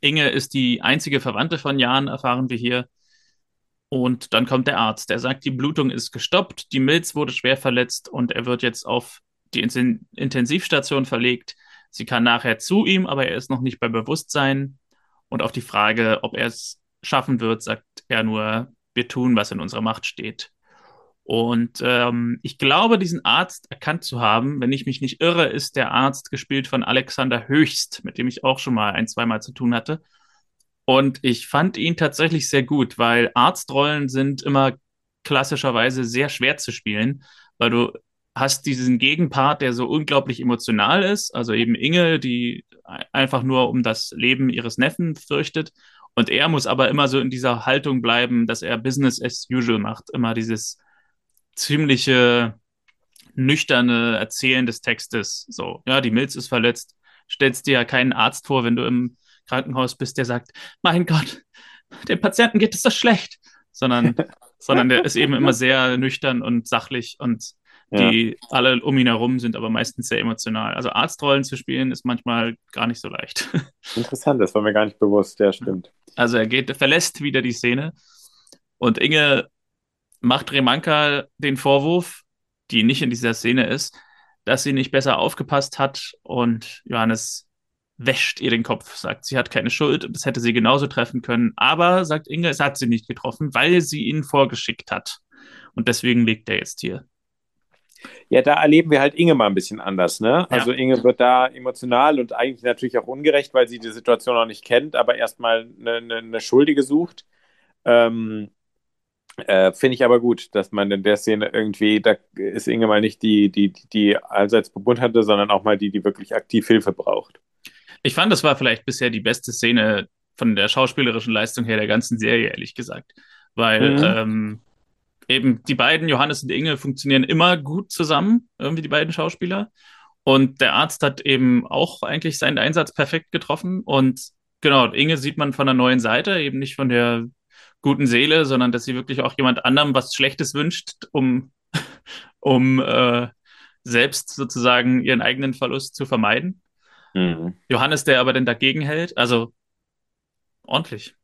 Inge ist die einzige Verwandte von Jan, erfahren wir hier. Und dann kommt der Arzt, der sagt, die Blutung ist gestoppt, die Milz wurde schwer verletzt und er wird jetzt auf die Intensivstation verlegt. Sie kann nachher zu ihm, aber er ist noch nicht bei Bewusstsein. Und auf die Frage, ob er es schaffen wird, sagt er nur, wir tun, was in unserer Macht steht. Und ähm, ich glaube, diesen Arzt erkannt zu haben, wenn ich mich nicht irre, ist der Arzt gespielt von Alexander Höchst, mit dem ich auch schon mal ein, zweimal zu tun hatte. Und ich fand ihn tatsächlich sehr gut, weil Arztrollen sind immer klassischerweise sehr schwer zu spielen, weil du hast diesen Gegenpart, der so unglaublich emotional ist, also eben Inge, die einfach nur um das Leben ihres Neffen fürchtet. Und er muss aber immer so in dieser Haltung bleiben, dass er Business as usual macht, immer dieses ziemliche nüchterne Erzählen des Textes. So, ja, die Milz ist verletzt. Stellst dir ja keinen Arzt vor, wenn du im Krankenhaus bist, der sagt, mein Gott, dem Patienten geht es so schlecht. Sondern, sondern der ist eben immer sehr nüchtern und sachlich und die ja. alle um ihn herum sind aber meistens sehr emotional. Also Arztrollen zu spielen ist manchmal gar nicht so leicht. Interessant, das war mir gar nicht bewusst, ja, stimmt. Also er geht, verlässt wieder die Szene und Inge macht Remanka den Vorwurf, die nicht in dieser Szene ist, dass sie nicht besser aufgepasst hat und Johannes wäscht ihr den Kopf, sagt, sie hat keine Schuld und das hätte sie genauso treffen können. Aber, sagt Inge, es hat sie nicht getroffen, weil sie ihn vorgeschickt hat. Und deswegen liegt er jetzt hier. Ja, da erleben wir halt Inge mal ein bisschen anders, ne? Also ja. Inge wird da emotional und eigentlich natürlich auch ungerecht, weil sie die Situation noch nicht kennt, aber erstmal eine, eine, eine Schuldige sucht. Ähm, äh, Finde ich aber gut, dass man in der Szene irgendwie, da ist Inge mal nicht die, die, die allseits Bebund hatte, sondern auch mal die, die wirklich aktiv Hilfe braucht. Ich fand, das war vielleicht bisher die beste Szene von der schauspielerischen Leistung her der ganzen Serie, ehrlich gesagt. Weil mhm. ähm, eben die beiden, Johannes und Inge, funktionieren immer gut zusammen, irgendwie die beiden Schauspieler. Und der Arzt hat eben auch eigentlich seinen Einsatz perfekt getroffen. Und Genau, Inge sieht man von der neuen Seite, eben nicht von der guten Seele, sondern dass sie wirklich auch jemand anderem was Schlechtes wünscht, um, um äh, selbst sozusagen ihren eigenen Verlust zu vermeiden. Mhm. Johannes, der aber dann dagegen hält, also ordentlich.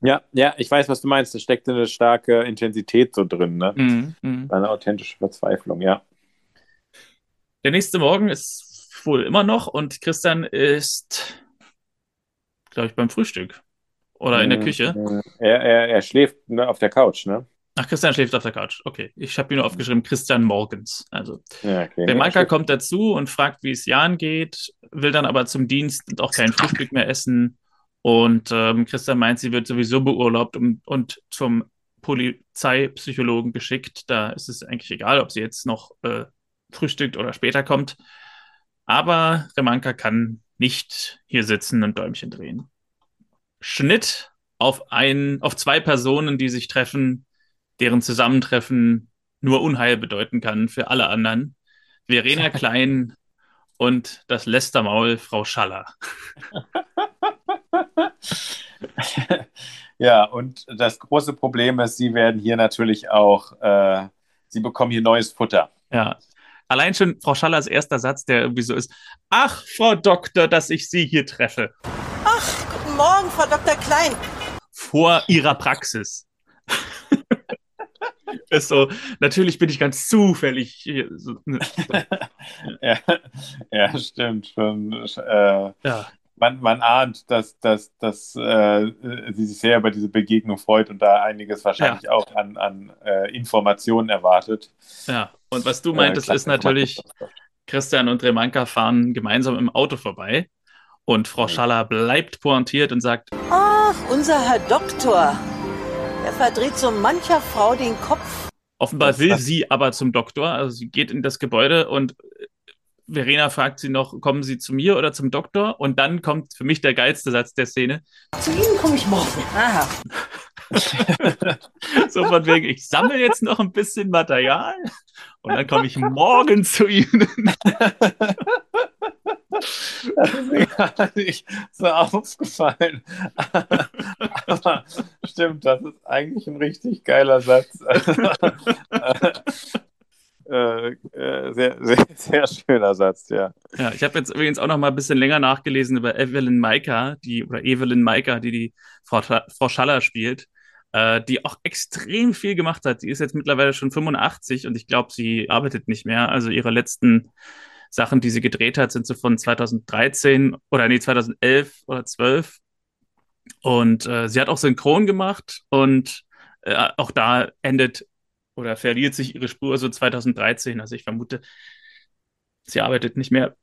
Ja, ja, ich weiß, was du meinst. Da steckt eine starke Intensität so drin, ne? Mhm, mh. Eine authentische Verzweiflung, ja. Der nächste Morgen ist wohl immer noch und Christian ist, glaube ich, beim Frühstück oder in der mhm, Küche. Mhm. Er, er, er schläft ne, auf der Couch, ne? Ach, Christian schläft auf der Couch. Okay. Ich habe hier nur aufgeschrieben, Christian Morgens. Also, ja, okay. der Marker kommt dazu und fragt, wie es Jan geht, will dann aber zum Dienst und auch kein Frühstück mehr essen. Und ähm, Christian meint, sie wird sowieso beurlaubt und, und zum Polizeipsychologen geschickt. Da ist es eigentlich egal, ob sie jetzt noch äh, frühstückt oder später kommt. Aber Remanka kann nicht hier sitzen und Däumchen drehen. Schnitt auf, ein, auf zwei Personen, die sich treffen, deren Zusammentreffen nur Unheil bedeuten kann für alle anderen. Verena Klein und das Lästermaul Frau Schaller. ja, und das große Problem ist, sie werden hier natürlich auch, äh, sie bekommen hier neues Futter. Ja. Allein schon Frau Schallers erster Satz, der irgendwie so ist: Ach, Frau Doktor, dass ich Sie hier treffe. Ach, guten Morgen, Frau Dr. Klein. Vor Ihrer Praxis. ist so, natürlich bin ich ganz zufällig ne. ja, ja, stimmt. Schon, äh, ja man, man ahnt, dass, dass, dass äh, sie sich sehr über diese Begegnung freut und da einiges wahrscheinlich ja. auch an, an äh, Informationen erwartet. Ja, und was du meintest, äh, ist natürlich, Christian und Remanka fahren gemeinsam im Auto vorbei und Frau Schaller bleibt pointiert und sagt: Ach, unser Herr Doktor, er verdreht so mancher Frau den Kopf. Offenbar will sie aber zum Doktor, also sie geht in das Gebäude und Verena fragt sie noch, kommen Sie zu mir oder zum Doktor? Und dann kommt für mich der geilste Satz der Szene. Zu Ihnen komme ich morgen. Aha. so von wegen, ich sammle jetzt noch ein bisschen Material und dann komme ich morgen zu Ihnen. Das ist mir gar nicht so aufgefallen. Aber stimmt, das ist eigentlich ein richtig geiler Satz. Äh, äh, sehr, sehr, sehr schöner Satz, ja. Ja, ich habe jetzt übrigens auch noch mal ein bisschen länger nachgelesen über Evelyn Maika, die, oder Evelyn Maika, die die Frau, Frau Schaller spielt, äh, die auch extrem viel gemacht hat. Die ist jetzt mittlerweile schon 85 und ich glaube, sie arbeitet nicht mehr. Also ihre letzten Sachen, die sie gedreht hat, sind so von 2013 oder nee, 2011 oder 12. Und äh, sie hat auch Synchron gemacht und auch da endet oder verliert sich ihre Spur so 2013. Also ich vermute, sie arbeitet nicht mehr.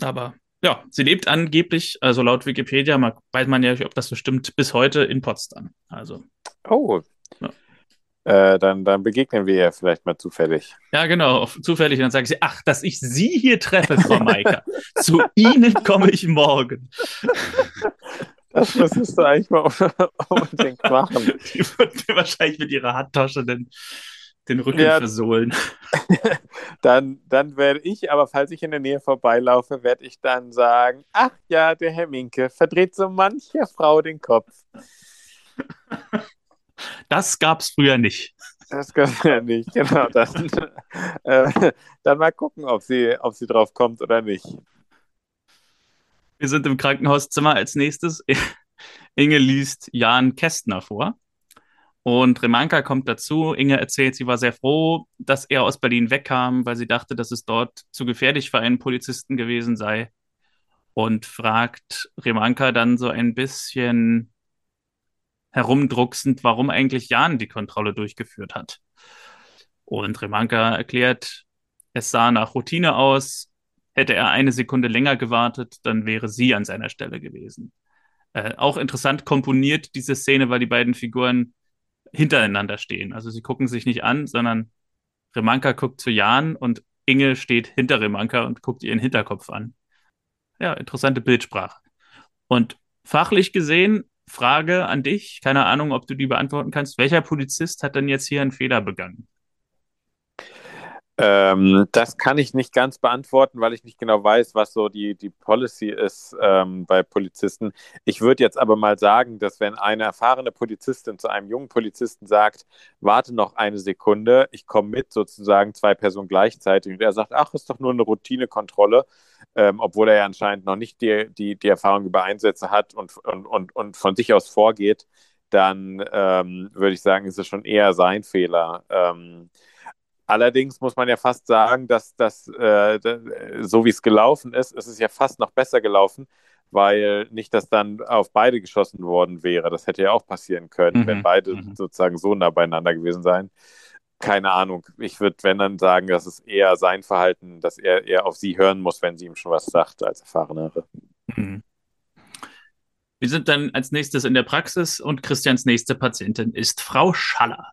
Aber ja, sie lebt angeblich, also laut Wikipedia, man, weiß man ja nicht, ob das so stimmt, bis heute in Potsdam. Also. Oh. Ja. Äh, dann, dann begegnen wir ja vielleicht mal zufällig. Ja, genau, zufällig. Und dann sage ich sie, ach, dass ich Sie hier treffe, Frau Maika. Zu Ihnen komme ich morgen. Das müsstest du eigentlich mal unbedingt machen. Die würden mir wahrscheinlich mit ihrer Handtasche den, den Rücken ja, versohlen. dann, dann werde ich, aber falls ich in der Nähe vorbeilaufe, werde ich dann sagen: Ach ja, der Herr Minke verdreht so mancher Frau den Kopf. Das gab es früher nicht. Das gab es ja nicht, genau. Dann, äh, dann mal gucken, ob sie, ob sie drauf kommt oder nicht. Wir sind im Krankenhauszimmer als nächstes. Inge liest Jan Kästner vor. Und Remanka kommt dazu. Inge erzählt, sie war sehr froh, dass er aus Berlin wegkam, weil sie dachte, dass es dort zu gefährlich für einen Polizisten gewesen sei. Und fragt Remanka dann so ein bisschen herumdrucksend, warum eigentlich Jan die Kontrolle durchgeführt hat. Und Remanka erklärt, es sah nach Routine aus, Hätte er eine Sekunde länger gewartet, dann wäre sie an seiner Stelle gewesen. Äh, auch interessant komponiert diese Szene, weil die beiden Figuren hintereinander stehen. Also sie gucken sich nicht an, sondern Remanka guckt zu Jan und Inge steht hinter Remanka und guckt ihren Hinterkopf an. Ja, interessante Bildsprache. Und fachlich gesehen, Frage an dich, keine Ahnung, ob du die beantworten kannst. Welcher Polizist hat denn jetzt hier einen Fehler begangen? Ähm, das kann ich nicht ganz beantworten, weil ich nicht genau weiß, was so die, die Policy ist ähm, bei Polizisten. Ich würde jetzt aber mal sagen, dass wenn eine erfahrene Polizistin zu einem jungen Polizisten sagt, warte noch eine Sekunde, ich komme mit, sozusagen zwei Personen gleichzeitig, und er sagt, ach, ist doch nur eine Routinekontrolle, ähm, obwohl er ja anscheinend noch nicht die, die, die Erfahrung über Einsätze hat und, und, und, und von sich aus vorgeht, dann ähm, würde ich sagen, ist es schon eher sein Fehler. Allerdings muss man ja fast sagen, dass das, äh, so wie es gelaufen ist, ist es ja fast noch besser gelaufen, weil nicht, dass dann auf beide geschossen worden wäre. Das hätte ja auch passieren können, mhm. wenn beide mhm. sozusagen so nah beieinander gewesen seien. Keine Ahnung. Ich würde, wenn dann sagen, dass es eher sein Verhalten, dass er eher auf sie hören muss, wenn sie ihm schon was sagt, als erfahrenere. Mhm. Wir sind dann als nächstes in der Praxis und Christians nächste Patientin ist Frau Schaller.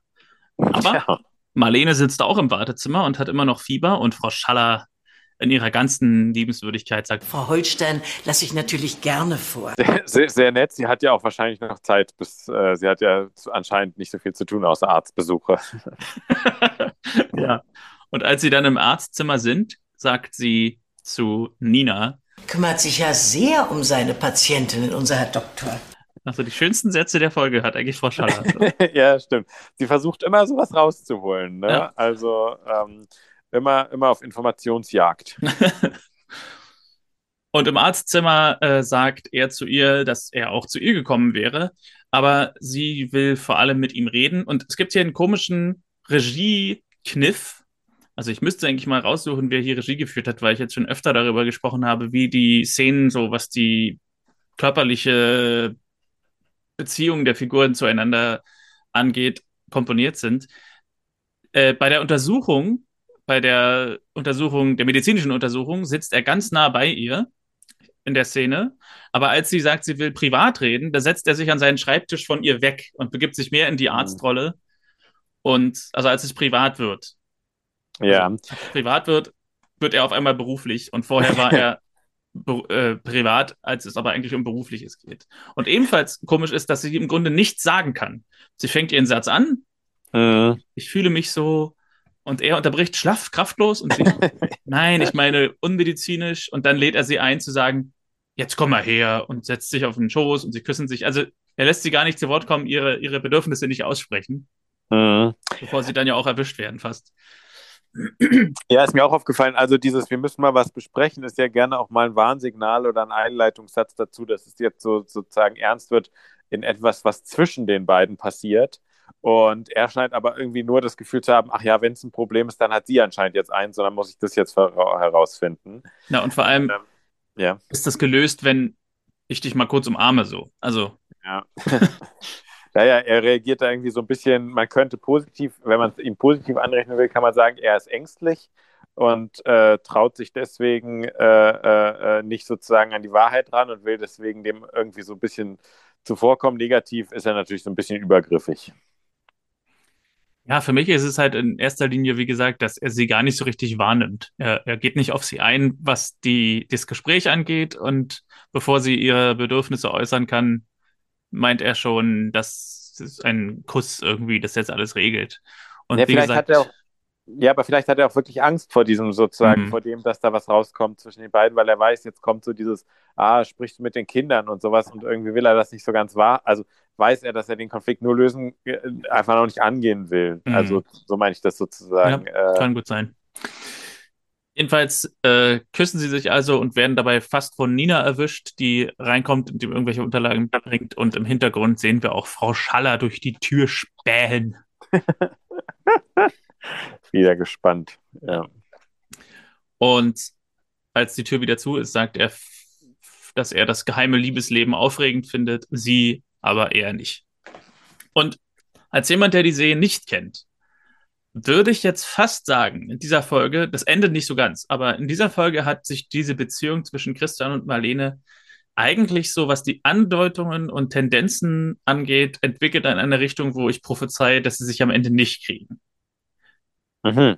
Aber ja. Marlene sitzt auch im Wartezimmer und hat immer noch Fieber und Frau Schaller in ihrer ganzen Liebenswürdigkeit sagt: Frau Holstein lasse ich natürlich gerne vor. Sehr, sehr, sehr, nett. Sie hat ja auch wahrscheinlich noch Zeit, bis äh, sie hat ja anscheinend nicht so viel zu tun außer Arztbesuche. ja. Und als sie dann im Arztzimmer sind, sagt sie zu Nina: Kümmert sich ja sehr um seine Patientinnen, unser Herr Doktor. Also die schönsten Sätze der Folge hat eigentlich Frau Schaller. ja, stimmt. Sie versucht immer sowas rauszuholen. Ne? Ja. Also ähm, immer, immer auf Informationsjagd. Und im Arztzimmer äh, sagt er zu ihr, dass er auch zu ihr gekommen wäre, aber sie will vor allem mit ihm reden. Und es gibt hier einen komischen Regie-Kniff. Also ich müsste eigentlich mal raussuchen, wer hier Regie geführt hat, weil ich jetzt schon öfter darüber gesprochen habe, wie die Szenen so, was die körperliche Beziehungen der Figuren zueinander angeht, komponiert sind. Äh, bei der Untersuchung, bei der Untersuchung, der medizinischen Untersuchung, sitzt er ganz nah bei ihr in der Szene. Aber als sie sagt, sie will privat reden, da setzt er sich an seinen Schreibtisch von ihr weg und begibt sich mehr in die mhm. Arztrolle. Und also als es privat wird. Ja. Also, privat wird, wird er auf einmal beruflich und vorher war er äh, privat, als es aber eigentlich um berufliches geht. Und ebenfalls komisch ist, dass sie im Grunde nichts sagen kann. Sie fängt ihren Satz an. Äh. Ich fühle mich so. Und er unterbricht schlaff, kraftlos und sie, nein, ich meine unmedizinisch. Und dann lädt er sie ein zu sagen, jetzt komm mal her und setzt sich auf den Schoß und sie küssen sich. Also er lässt sie gar nicht zu Wort kommen, ihre, ihre Bedürfnisse nicht aussprechen. Mhm. Bevor sie dann ja auch erwischt werden, fast. Ja, ist mir auch aufgefallen. Also dieses, wir müssen mal was besprechen, ist ja gerne auch mal ein Warnsignal oder ein Einleitungssatz dazu, dass es jetzt so sozusagen ernst wird in etwas, was zwischen den beiden passiert. Und er scheint aber irgendwie nur das Gefühl zu haben, ach ja, wenn es ein Problem ist, dann hat sie anscheinend jetzt eins, sondern muss ich das jetzt herausfinden. Ja, und vor allem ähm, ja. ist das gelöst, wenn ich dich mal kurz umarme, so. Also. Ja. Naja, er reagiert da irgendwie so ein bisschen, man könnte positiv, wenn man es ihm positiv anrechnen will, kann man sagen, er ist ängstlich und äh, traut sich deswegen äh, äh, nicht sozusagen an die Wahrheit ran und will deswegen dem irgendwie so ein bisschen zuvorkommen. Negativ ist er natürlich so ein bisschen übergriffig. Ja, für mich ist es halt in erster Linie, wie gesagt, dass er sie gar nicht so richtig wahrnimmt. Er, er geht nicht auf sie ein, was die, das Gespräch angeht und bevor sie ihre Bedürfnisse äußern kann, meint er schon, dass ein Kuss irgendwie das jetzt alles regelt. Und ja, wie gesagt, auch, ja, aber vielleicht hat er auch wirklich Angst vor diesem sozusagen, mhm. vor dem, dass da was rauskommt zwischen den beiden, weil er weiß, jetzt kommt so dieses, ah, sprichst du mit den Kindern und sowas und irgendwie will er das nicht so ganz wahr. Also weiß er, dass er den Konflikt nur lösen, äh, einfach noch nicht angehen will. Mhm. Also so meine ich das sozusagen. Ja, kann gut sein. Jedenfalls äh, küssen sie sich also und werden dabei fast von Nina erwischt, die reinkommt und ihm irgendwelche Unterlagen bringt. Und im Hintergrund sehen wir auch Frau Schaller durch die Tür spähen. wieder gespannt, ja. Und als die Tür wieder zu ist, sagt er, dass er das geheime Liebesleben aufregend findet, sie aber eher nicht. Und als jemand, der die Serie nicht kennt, würde ich jetzt fast sagen, in dieser Folge, das endet nicht so ganz, aber in dieser Folge hat sich diese Beziehung zwischen Christian und Marlene eigentlich so, was die Andeutungen und Tendenzen angeht, entwickelt in eine Richtung, wo ich prophezeie, dass sie sich am Ende nicht kriegen. Mhm.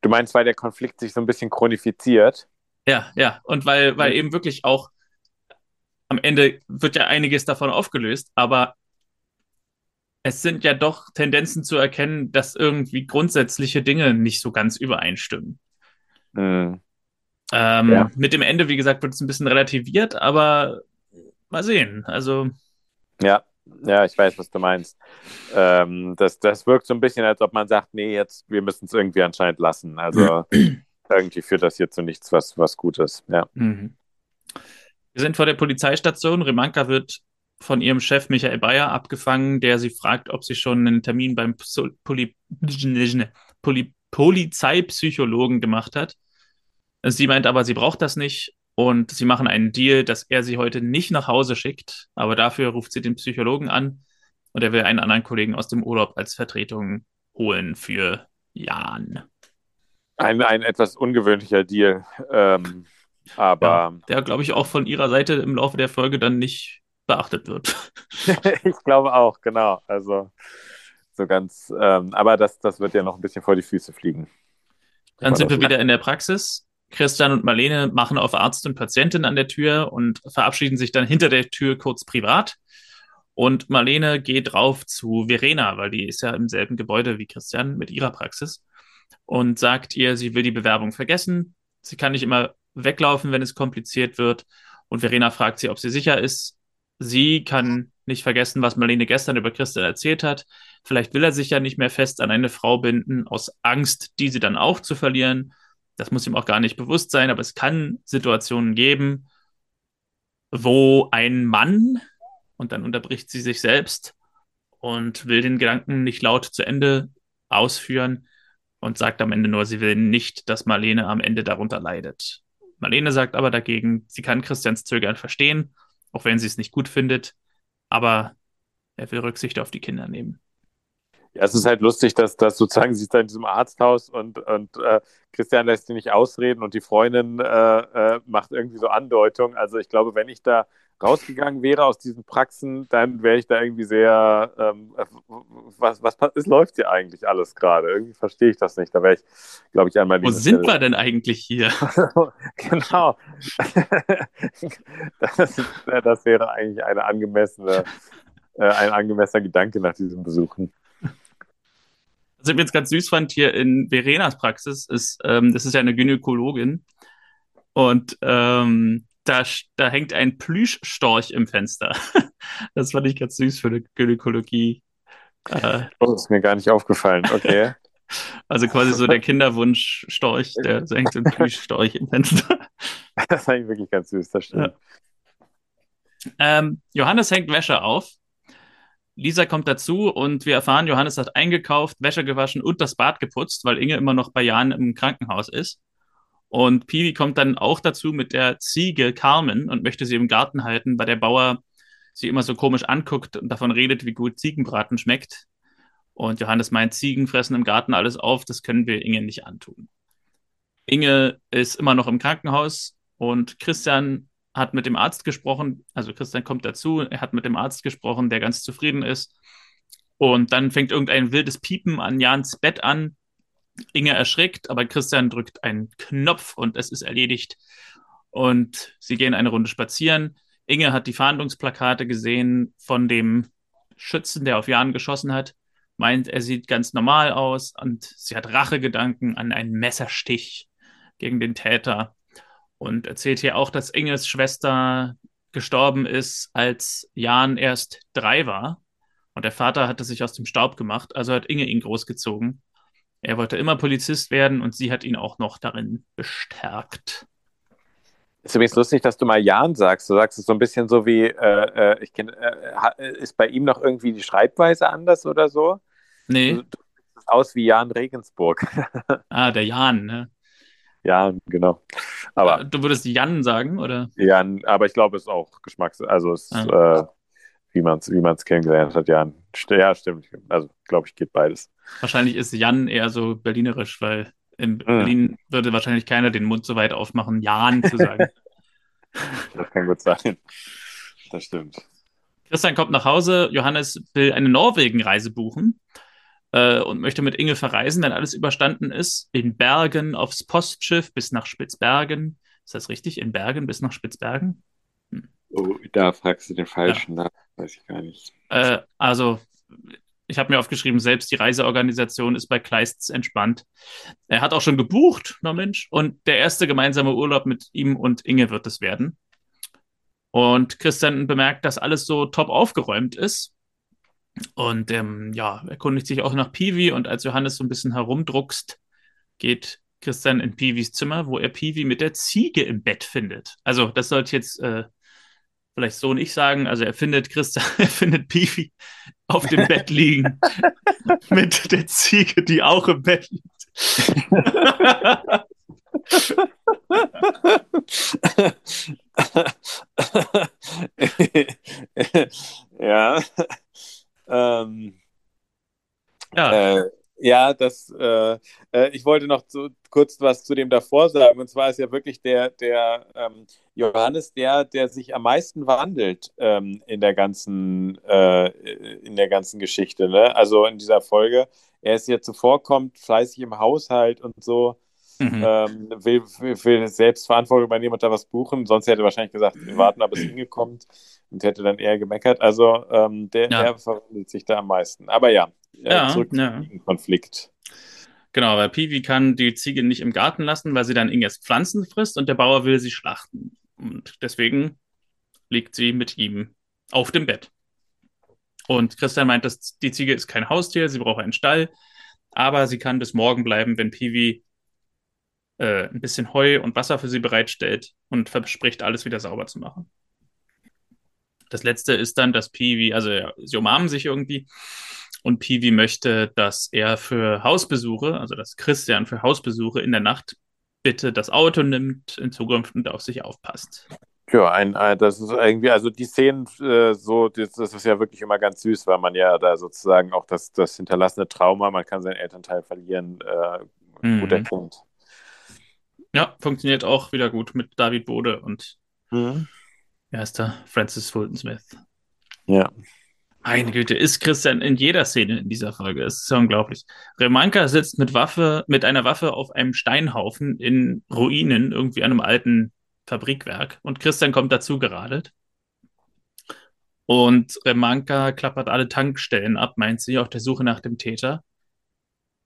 Du meinst, weil der Konflikt sich so ein bisschen chronifiziert? Ja, ja. Und weil, weil mhm. eben wirklich auch am Ende wird ja einiges davon aufgelöst, aber es sind ja doch Tendenzen zu erkennen, dass irgendwie grundsätzliche Dinge nicht so ganz übereinstimmen. Mhm. Ähm, ja. Mit dem Ende, wie gesagt, wird es ein bisschen relativiert, aber mal sehen. Also. Ja, ja, ich weiß, was du meinst. Ähm, das, das wirkt so ein bisschen, als ob man sagt, nee, jetzt, wir müssen es irgendwie anscheinend lassen. Also irgendwie führt das jetzt zu nichts, was, was Gutes. Ja. Mhm. Wir sind vor der Polizeistation. Remanka wird von ihrem Chef Michael Bayer abgefangen, der sie fragt, ob sie schon einen Termin beim Poli Poli Polizeipsychologen gemacht hat. Sie meint aber, sie braucht das nicht und sie machen einen Deal, dass er sie heute nicht nach Hause schickt, aber dafür ruft sie den Psychologen an und er will einen anderen Kollegen aus dem Urlaub als Vertretung holen für Jan. Ein, ein etwas ungewöhnlicher Deal. Ähm, aber. Ja, der, glaube ich, auch von ihrer Seite im Laufe der Folge dann nicht beachtet wird. ich glaube auch, genau. Also so ganz, ähm, aber das, das wird ja noch ein bisschen vor die Füße fliegen. Dann sind wir wieder in der Praxis. Christian und Marlene machen auf Arzt und Patientin an der Tür und verabschieden sich dann hinter der Tür kurz privat. Und Marlene geht drauf zu Verena, weil die ist ja im selben Gebäude wie Christian mit ihrer Praxis und sagt ihr, sie will die Bewerbung vergessen. Sie kann nicht immer weglaufen, wenn es kompliziert wird. Und Verena fragt sie, ob sie sicher ist. Sie kann nicht vergessen, was Marlene gestern über Christian erzählt hat. Vielleicht will er sich ja nicht mehr fest an eine Frau binden, aus Angst, diese dann auch zu verlieren. Das muss ihm auch gar nicht bewusst sein, aber es kann Situationen geben, wo ein Mann, und dann unterbricht sie sich selbst und will den Gedanken nicht laut zu Ende ausführen und sagt am Ende nur, sie will nicht, dass Marlene am Ende darunter leidet. Marlene sagt aber dagegen, sie kann Christians Zögern verstehen, auch wenn sie es nicht gut findet, aber er will Rücksicht auf die Kinder nehmen. Ja, es ist halt lustig, dass, dass sozusagen sie ist da in diesem Arzthaus und, und äh, Christian lässt sie nicht ausreden und die Freundin äh, äh, macht irgendwie so Andeutungen. Also ich glaube, wenn ich da rausgegangen wäre aus diesen Praxen, dann wäre ich da irgendwie sehr, ähm, was, was ist, läuft hier eigentlich alles gerade? Irgendwie verstehe ich das nicht. Da wäre ich, glaube ich, einmal. Wo sind Stelle. wir denn eigentlich hier? genau. das, das, wäre eigentlich eine angemessene, äh, ein angemessener Gedanke nach diesem Besuchen. Was ich jetzt ganz süß fand hier in Verenas Praxis, ist, ähm, das ist ja eine Gynäkologin und ähm, da, da hängt ein Plüschstorch im Fenster. das fand ich ganz süß für eine Gynäkologie. Äh, oh, ist mir gar nicht aufgefallen, okay. Also quasi so der Kinderwunschstorch, der so hängt ein Plüschstorch im Fenster. Das ist eigentlich wirklich ganz süß, das stimmt. Ja. Ähm, Johannes hängt Wäsche auf Lisa kommt dazu und wir erfahren, Johannes hat eingekauft, Wäsche gewaschen und das Bad geputzt, weil Inge immer noch bei Jan im Krankenhaus ist. Und Piwi kommt dann auch dazu mit der Ziege Carmen und möchte sie im Garten halten, weil der Bauer sie immer so komisch anguckt und davon redet, wie gut Ziegenbraten schmeckt. Und Johannes meint, Ziegen fressen im Garten alles auf, das können wir Inge nicht antun. Inge ist immer noch im Krankenhaus und Christian hat mit dem Arzt gesprochen, also Christian kommt dazu, er hat mit dem Arzt gesprochen, der ganz zufrieden ist. Und dann fängt irgendein wildes Piepen an Jans Bett an. Inge erschrickt, aber Christian drückt einen Knopf und es ist erledigt. Und sie gehen eine Runde spazieren. Inge hat die Fahndungsplakate gesehen von dem Schützen, der auf Jan geschossen hat. Meint, er sieht ganz normal aus und sie hat Rachegedanken an einen Messerstich gegen den Täter und erzählt hier auch, dass Inges Schwester gestorben ist, als Jan erst drei war. Und der Vater hatte sich aus dem Staub gemacht, also hat Inge ihn großgezogen. Er wollte immer Polizist werden und sie hat ihn auch noch darin bestärkt. Ist übrigens lustig, dass du mal Jan sagst. Du sagst es so ein bisschen so wie, äh, äh ich kenn, äh, ist bei ihm noch irgendwie die Schreibweise anders oder so? Nee. Du, du siehst aus wie Jan Regensburg. ah, der Jan, ne? Ja, genau. Aber du würdest Jan sagen, oder? Jan, aber ich glaube, es ist auch Geschmacks, also es ah. äh, wie man es wie man's kennengelernt hat, Jan. Ja, stimmt. Also, glaube ich, geht beides. Wahrscheinlich ist Jan eher so berlinerisch, weil in hm. Berlin würde wahrscheinlich keiner den Mund so weit aufmachen, Jan zu sagen. das kann gut sein. Das stimmt. Christian kommt nach Hause, Johannes will eine Norwegen-Reise buchen äh, und möchte mit Inge verreisen, wenn alles überstanden ist. In Bergen aufs Postschiff bis nach Spitzbergen. Ist das richtig? In Bergen bis nach Spitzbergen? Oh, da fragst du den Falschen, ja. da weiß ich gar nicht. Äh, also ich habe mir aufgeschrieben, selbst die Reiseorganisation ist bei Kleists entspannt. Er hat auch schon gebucht, no Mensch, und der erste gemeinsame Urlaub mit ihm und Inge wird es werden. Und Christian bemerkt, dass alles so top aufgeräumt ist. Und ähm, ja, erkundigt sich auch nach Piwi und als Johannes so ein bisschen herumdruckst, geht Christian in Piwis Zimmer, wo er Piwi mit der Ziege im Bett findet. Also, das sollte jetzt äh, vielleicht so nicht sagen. Also, er findet Christian, er findet Piwi auf dem Bett liegen mit der Ziege, die auch im Bett liegt. ja. Ähm, ja. Äh, ja, das, äh, äh, ich wollte noch zu, kurz was zu dem davor sagen. Und zwar ist ja wirklich der, der ähm, Johannes der, der sich am meisten wandelt ähm, in der ganzen, äh, in der ganzen Geschichte. Ne? Also in dieser Folge. Er ist ja zuvorkommt, fleißig im Haushalt und so. Mhm. Ähm, will, will, selbst Verantwortung übernehmen und da was buchen. Sonst hätte er wahrscheinlich gesagt, wir warten, bis es hingekommt und hätte dann eher gemeckert. Also ähm, der, ja. der verwandelt sich da am meisten. Aber ja, äh, ja zurück ja. zum Konflikt. Genau, weil Piwi kann die Ziege nicht im Garten lassen, weil sie dann Inges Pflanzen frisst und der Bauer will sie schlachten. Und deswegen liegt sie mit ihm auf dem Bett. Und Christian meint, dass die Ziege ist kein Haustier, sie braucht einen Stall, aber sie kann bis morgen bleiben, wenn Piwi äh, ein bisschen Heu und Wasser für sie bereitstellt und verspricht, alles wieder sauber zu machen. Das letzte ist dann, dass Peewee, also ja, sie umarmen sich irgendwie und Peewee möchte, dass er für Hausbesuche, also dass Christian für Hausbesuche in der Nacht bitte das Auto nimmt in Zukunft und auf sich aufpasst. Ja, ein, ein, das ist irgendwie, also die Szenen, äh, so, das, das, ist ja wirklich immer ganz süß, weil man ja da sozusagen auch das, das hinterlassene Trauma, man kann seinen Elternteil verlieren, äh, mhm. gut erkennt. Ja, funktioniert auch wieder gut mit David Bode und mhm. wie heißt er? Francis Fulton Smith. Ja. Meine Güte, ist Christian in jeder Szene in dieser Folge. Es ist ja unglaublich. Remanka sitzt mit Waffe, mit einer Waffe auf einem Steinhaufen in Ruinen, irgendwie einem alten Fabrikwerk. Und Christian kommt dazu geradelt. Und Remanka klappert alle Tankstellen ab, meint sie, auf der Suche nach dem Täter.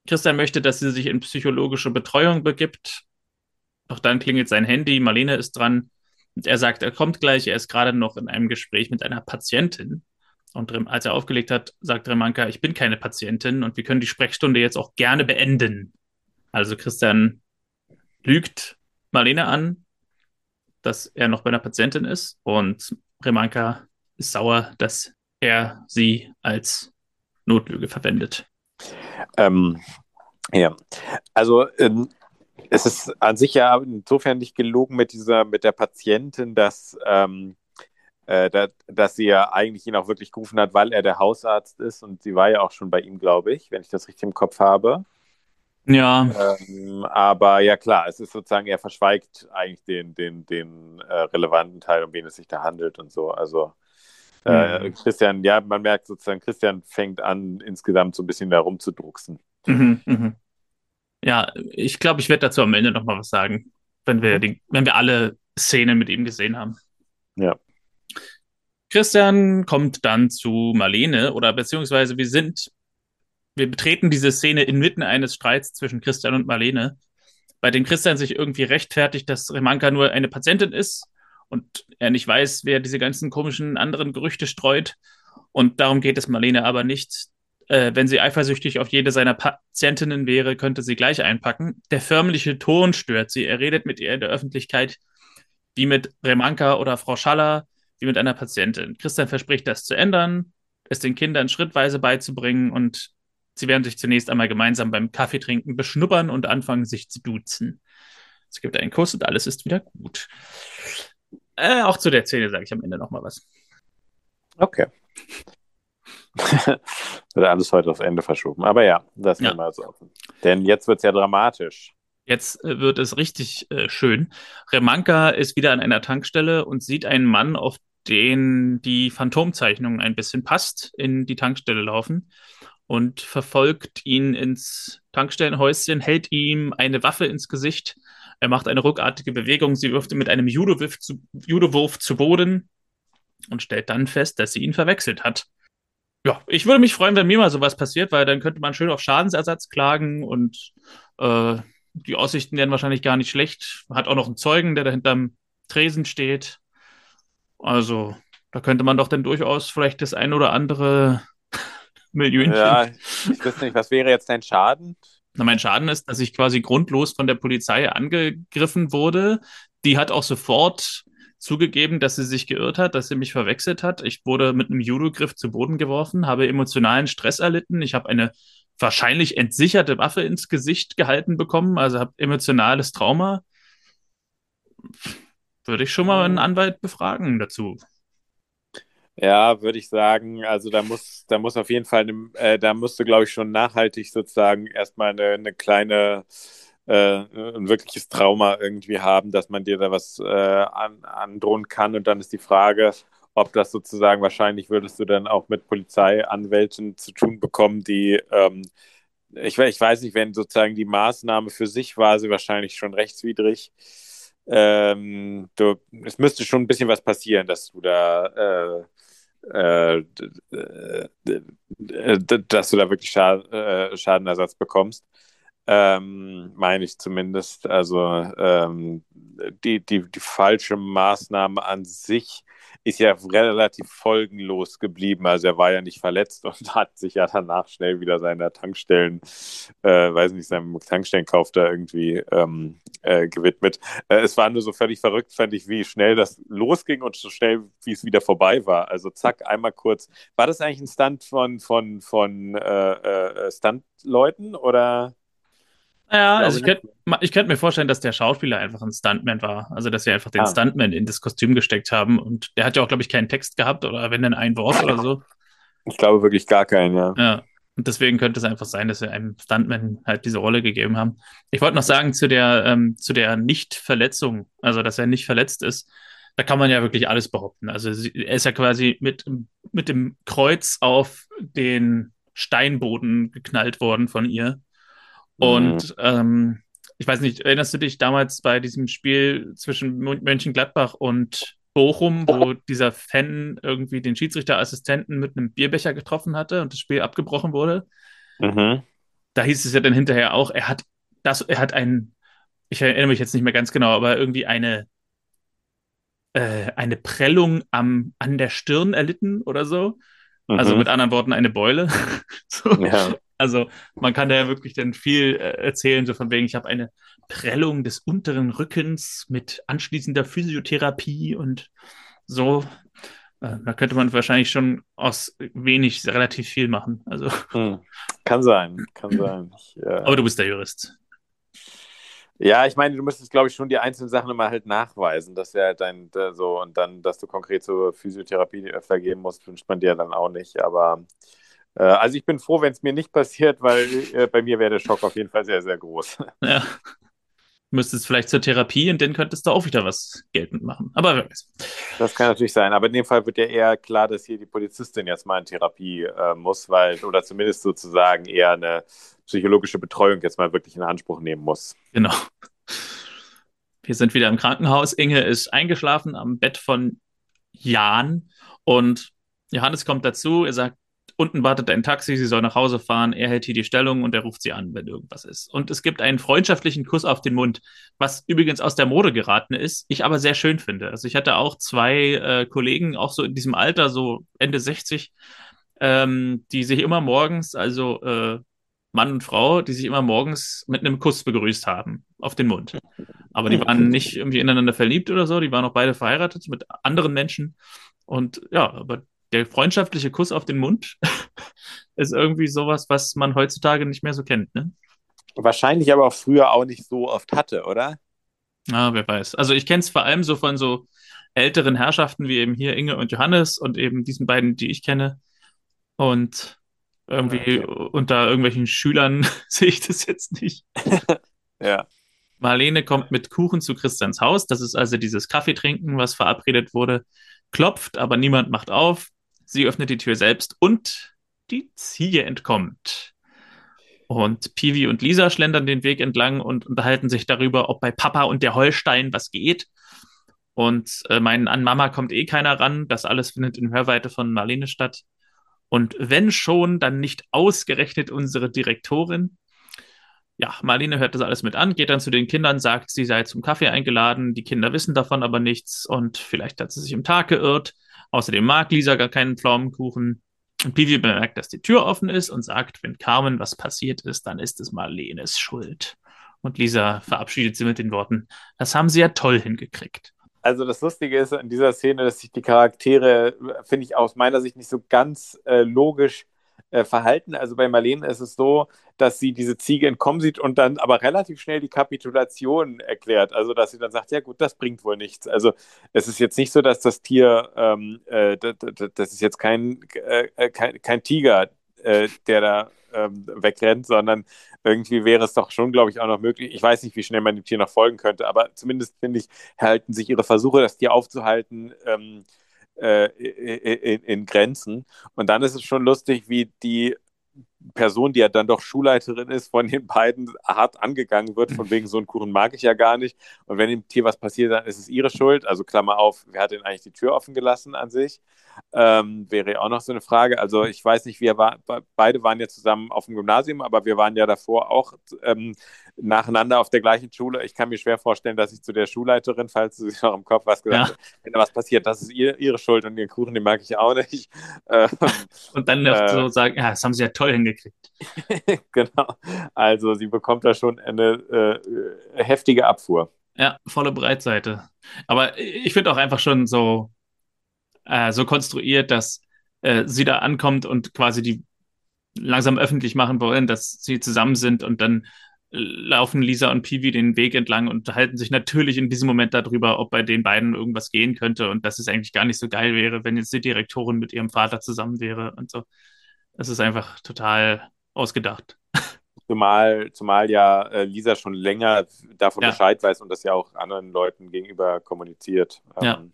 Christian möchte, dass sie sich in psychologische Betreuung begibt, doch dann klingelt sein Handy, Marlene ist dran und er sagt, er kommt gleich, er ist gerade noch in einem Gespräch mit einer Patientin. Und als er aufgelegt hat, sagt Remanka, ich bin keine Patientin und wir können die Sprechstunde jetzt auch gerne beenden. Also Christian lügt Marlene an, dass er noch bei einer Patientin ist und Remanka ist sauer, dass er sie als Notlüge verwendet. Ähm, ja, also ähm, es ist an sich ja insofern nicht gelogen mit dieser, mit der Patientin, dass, ähm, äh, da, dass sie ja eigentlich ihn auch wirklich gerufen hat, weil er der Hausarzt ist und sie war ja auch schon bei ihm, glaube ich, wenn ich das richtig im Kopf habe. Ja. Ähm, aber ja klar, es ist sozusagen, er verschweigt eigentlich den, den, den äh, relevanten Teil, um wen es sich da handelt und so. Also äh, mhm. Christian, ja, man merkt sozusagen, Christian fängt an, insgesamt so ein bisschen da rumzudrucksen. Mhm, mh. Ja, ich glaube, ich werde dazu am Ende noch mal was sagen, wenn wir, die, wenn wir alle Szenen mit ihm gesehen haben. Ja. Christian kommt dann zu Marlene oder beziehungsweise wir sind, wir betreten diese Szene inmitten eines Streits zwischen Christian und Marlene, bei dem Christian sich irgendwie rechtfertigt, dass Remanka nur eine Patientin ist und er nicht weiß, wer diese ganzen komischen anderen Gerüchte streut. Und darum geht es Marlene aber nicht äh, wenn sie eifersüchtig auf jede seiner Patientinnen wäre, könnte sie gleich einpacken. Der förmliche Ton stört sie. Er redet mit ihr in der Öffentlichkeit wie mit Remanka oder Frau Schaller, wie mit einer Patientin. Christian verspricht, das zu ändern, es den Kindern schrittweise beizubringen und sie werden sich zunächst einmal gemeinsam beim Kaffeetrinken beschnuppern und anfangen, sich zu duzen. Es gibt einen Kuss und alles ist wieder gut. Äh, auch zu der Szene sage ich am Ende nochmal was. Okay. Wird alles heute aufs Ende verschoben. Aber ja, das ja. mal so offen. Denn jetzt wird es ja dramatisch. Jetzt äh, wird es richtig äh, schön. Remanka ist wieder an einer Tankstelle und sieht einen Mann, auf den die Phantomzeichnung ein bisschen passt, in die Tankstelle laufen und verfolgt ihn ins Tankstellenhäuschen, hält ihm eine Waffe ins Gesicht. Er macht eine ruckartige Bewegung. Sie wirft ihn mit einem Judowurf zu, Judowurf zu Boden und stellt dann fest, dass sie ihn verwechselt hat. Ja, ich würde mich freuen, wenn mir mal sowas passiert, weil dann könnte man schön auf Schadensersatz klagen und äh, die Aussichten wären wahrscheinlich gar nicht schlecht. Man hat auch noch einen Zeugen, der da hinterm Tresen steht. Also, da könnte man doch dann durchaus vielleicht das ein oder andere Millionchen. Ja, ich weiß nicht, was wäre jetzt dein Schaden? Na, mein Schaden ist, dass ich quasi grundlos von der Polizei angegriffen wurde. Die hat auch sofort zugegeben, dass sie sich geirrt hat, dass sie mich verwechselt hat. Ich wurde mit einem Judo-Griff zu Boden geworfen, habe emotionalen Stress erlitten. Ich habe eine wahrscheinlich entsicherte Waffe ins Gesicht gehalten bekommen, also habe emotionales Trauma. Würde ich schon mal einen Anwalt befragen dazu. Ja, würde ich sagen. Also da muss, da muss auf jeden Fall, äh, da musst du, glaube ich, schon nachhaltig sozusagen erstmal eine, eine kleine, äh, ein wirkliches Trauma irgendwie haben, dass man dir da was äh, an, androhen kann. Und dann ist die Frage, ob das sozusagen wahrscheinlich würdest du dann auch mit Polizeianwälten zu tun bekommen, die ähm, ich, ich weiß nicht, wenn sozusagen die Maßnahme für sich war, sie wahrscheinlich schon rechtswidrig. Ähm, du, es müsste schon ein bisschen was passieren, dass du da äh, äh, dass du da wirklich äh, Schadenersatz bekommst. Ähm, meine ich zumindest. Also ähm, die, die, die falsche Maßnahme an sich ist ja relativ folgenlos geblieben. Also er war ja nicht verletzt und hat sich ja danach schnell wieder seiner Tankstellen, äh, weiß nicht, seinem Tankstellenkauf da irgendwie ähm, äh, gewidmet. Äh, es war nur so völlig verrückt, fand ich, wie schnell das losging und so schnell, wie es wieder vorbei war. Also zack, einmal kurz. War das eigentlich ein Stunt von, von, von äh, äh Stuntleuten oder? Ja, also ich könnte ich könnt mir vorstellen, dass der Schauspieler einfach ein Stuntman war. Also, dass sie einfach den ah. Stuntman in das Kostüm gesteckt haben. Und der hat ja auch, glaube ich, keinen Text gehabt oder wenn dann ein Wort oder so. Ich glaube wirklich gar keinen, ja. Ja. Und deswegen könnte es einfach sein, dass sie einem Stuntman halt diese Rolle gegeben haben. Ich wollte noch sagen zu der, ähm, zu der Nicht-Verletzung, also dass er nicht verletzt ist, da kann man ja wirklich alles behaupten. Also er ist ja quasi mit, mit dem Kreuz auf den Steinboden geknallt worden von ihr. Und mhm. ähm, ich weiß nicht, erinnerst du dich damals bei diesem Spiel zwischen Mönchengladbach und Bochum, wo dieser Fan irgendwie den Schiedsrichterassistenten mit einem Bierbecher getroffen hatte und das Spiel abgebrochen wurde? Mhm. Da hieß es ja dann hinterher auch, er hat das, er hat ein, ich erinnere mich jetzt nicht mehr ganz genau, aber irgendwie eine äh, eine Prellung am, an der Stirn erlitten oder so. Also mhm. Mit anderen Worten eine Beule. so. ja. Also man kann da ja wirklich dann viel äh, erzählen, so von wegen, ich habe eine Prellung des unteren Rückens mit anschließender Physiotherapie und so. Äh, da könnte man wahrscheinlich schon aus wenig relativ viel machen. Also. Hm. Kann sein, kann sein. Ich, äh... Aber du bist der Jurist. Ja, ich meine, du müsstest, glaube ich, schon die einzelnen Sachen immer halt nachweisen, dass er halt dein, so und dann, dass du konkret zur Physiotherapie öfter gehen musst, wünscht man dir dann auch nicht. Aber äh, also ich bin froh, wenn es mir nicht passiert, weil äh, bei mir wäre der Schock auf jeden Fall sehr, sehr groß. Ja. Du müsstest vielleicht zur Therapie und dann könntest du auch wieder was geltend machen. Aber wer weiß. Das kann natürlich sein. Aber in dem Fall wird ja eher klar, dass hier die Polizistin jetzt mal in Therapie äh, muss, weil, oder zumindest sozusagen eher eine psychologische Betreuung jetzt mal wirklich in Anspruch nehmen muss. Genau. Wir sind wieder im Krankenhaus. Inge ist eingeschlafen am Bett von Jan und Johannes kommt dazu. Er sagt, unten wartet ein Taxi, sie soll nach Hause fahren, er hält hier die Stellung und er ruft sie an, wenn irgendwas ist. Und es gibt einen freundschaftlichen Kuss auf den Mund, was übrigens aus der Mode geraten ist, ich aber sehr schön finde. Also ich hatte auch zwei äh, Kollegen, auch so in diesem Alter, so Ende 60, ähm, die sich immer morgens, also äh, Mann und Frau, die sich immer morgens mit einem Kuss begrüßt haben auf den Mund. Aber die waren nicht irgendwie ineinander verliebt oder so, die waren auch beide verheiratet mit anderen Menschen. Und ja, aber der freundschaftliche Kuss auf den Mund ist irgendwie sowas, was man heutzutage nicht mehr so kennt, ne? Wahrscheinlich aber auch früher auch nicht so oft hatte, oder? Ah, wer weiß. Also ich kenne es vor allem so von so älteren Herrschaften wie eben hier Inge und Johannes und eben diesen beiden, die ich kenne. Und irgendwie okay. unter irgendwelchen Schülern sehe ich das jetzt nicht. ja. Marlene kommt mit Kuchen zu Christians Haus. Das ist also dieses Kaffeetrinken, was verabredet wurde. Klopft, aber niemand macht auf. Sie öffnet die Tür selbst und die Ziege entkommt. Und Pivi und Lisa schlendern den Weg entlang und unterhalten sich darüber, ob bei Papa und der Holstein was geht. Und äh, meinen, an Mama kommt eh keiner ran. Das alles findet in Hörweite von Marlene statt. Und wenn schon, dann nicht ausgerechnet unsere Direktorin. Ja, Marlene hört das alles mit an, geht dann zu den Kindern, sagt, sie sei zum Kaffee eingeladen. Die Kinder wissen davon aber nichts und vielleicht hat sie sich im Tag geirrt. Außerdem mag Lisa gar keinen Pflaumenkuchen. Und Pivi bemerkt, dass die Tür offen ist und sagt, wenn Carmen was passiert ist, dann ist es Marlenes Schuld. Und Lisa verabschiedet sie mit den Worten, das haben sie ja toll hingekriegt. Also das Lustige ist in dieser Szene, dass sich die Charaktere, finde ich aus meiner Sicht nicht so ganz äh, logisch äh, verhalten. Also bei Marlene ist es so, dass sie diese Ziege entkommen sieht und dann aber relativ schnell die Kapitulation erklärt. Also dass sie dann sagt, ja gut, das bringt wohl nichts. Also es ist jetzt nicht so, dass das Tier, ähm, äh, das ist jetzt kein, äh, äh, kein, kein Tiger, äh, der da ähm, wegrennt, sondern irgendwie wäre es doch schon, glaube ich, auch noch möglich. Ich weiß nicht, wie schnell man dem Tier noch folgen könnte, aber zumindest finde ich, halten sich ihre Versuche, das Tier aufzuhalten, ähm, äh, in, in, Grenzen. Und dann ist es schon lustig, wie die Person, die ja dann doch Schulleiterin ist, von den beiden hart angegangen wird, von wegen so einen Kuchen mag ich ja gar nicht. Und wenn dem Tier was passiert, dann ist es ihre Schuld. Also Klammer auf, wer hat denn eigentlich die Tür offen gelassen an sich? Ähm, wäre ja auch noch so eine Frage. Also ich weiß nicht, wir war, beide waren ja zusammen auf dem Gymnasium, aber wir waren ja davor auch ähm, nacheinander auf der gleichen Schule. Ich kann mir schwer vorstellen, dass ich zu der Schulleiterin, falls du sich noch im Kopf was gesagt ja. wenn da was passiert, das ist ihr, ihre Schuld und den Kuchen, den mag ich auch nicht. Ähm, und dann äh, so sagen, ja, das haben sie ja toll hingekriegt. genau. Also sie bekommt da schon eine äh, heftige Abfuhr. Ja, volle Breitseite. Aber ich finde auch einfach schon so, äh, so konstruiert, dass äh, sie da ankommt und quasi die langsam öffentlich machen wollen, dass sie zusammen sind und dann laufen Lisa und Piwi den Weg entlang und halten sich natürlich in diesem Moment darüber, ob bei den beiden irgendwas gehen könnte und dass es eigentlich gar nicht so geil wäre, wenn jetzt die Direktorin mit ihrem Vater zusammen wäre und so. Das ist einfach total ausgedacht. Zumal, zumal ja äh, Lisa schon länger davon ja. Bescheid weiß und das ja auch anderen Leuten gegenüber kommuniziert. Ähm, ja.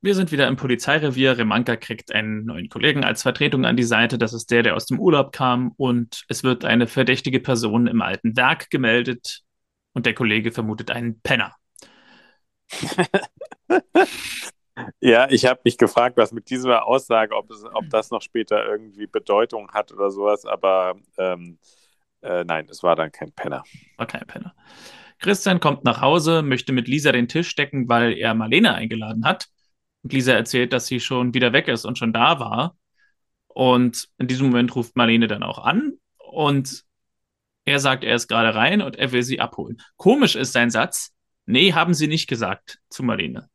Wir sind wieder im Polizeirevier. Remanka kriegt einen neuen Kollegen als Vertretung an die Seite. Das ist der, der aus dem Urlaub kam. Und es wird eine verdächtige Person im alten Werk gemeldet. Und der Kollege vermutet einen Penner. ja, ich habe mich gefragt, was mit dieser Aussage, ob, es, ob das noch später irgendwie Bedeutung hat oder sowas. Aber ähm, äh, nein, es war dann kein Penner. War kein Penner. Christian kommt nach Hause, möchte mit Lisa den Tisch decken, weil er Marlene eingeladen hat. Und Lisa erzählt, dass sie schon wieder weg ist und schon da war. Und in diesem Moment ruft Marlene dann auch an und er sagt, er ist gerade rein und er will sie abholen. Komisch ist sein Satz. Nee, haben sie nicht gesagt zu Marlene.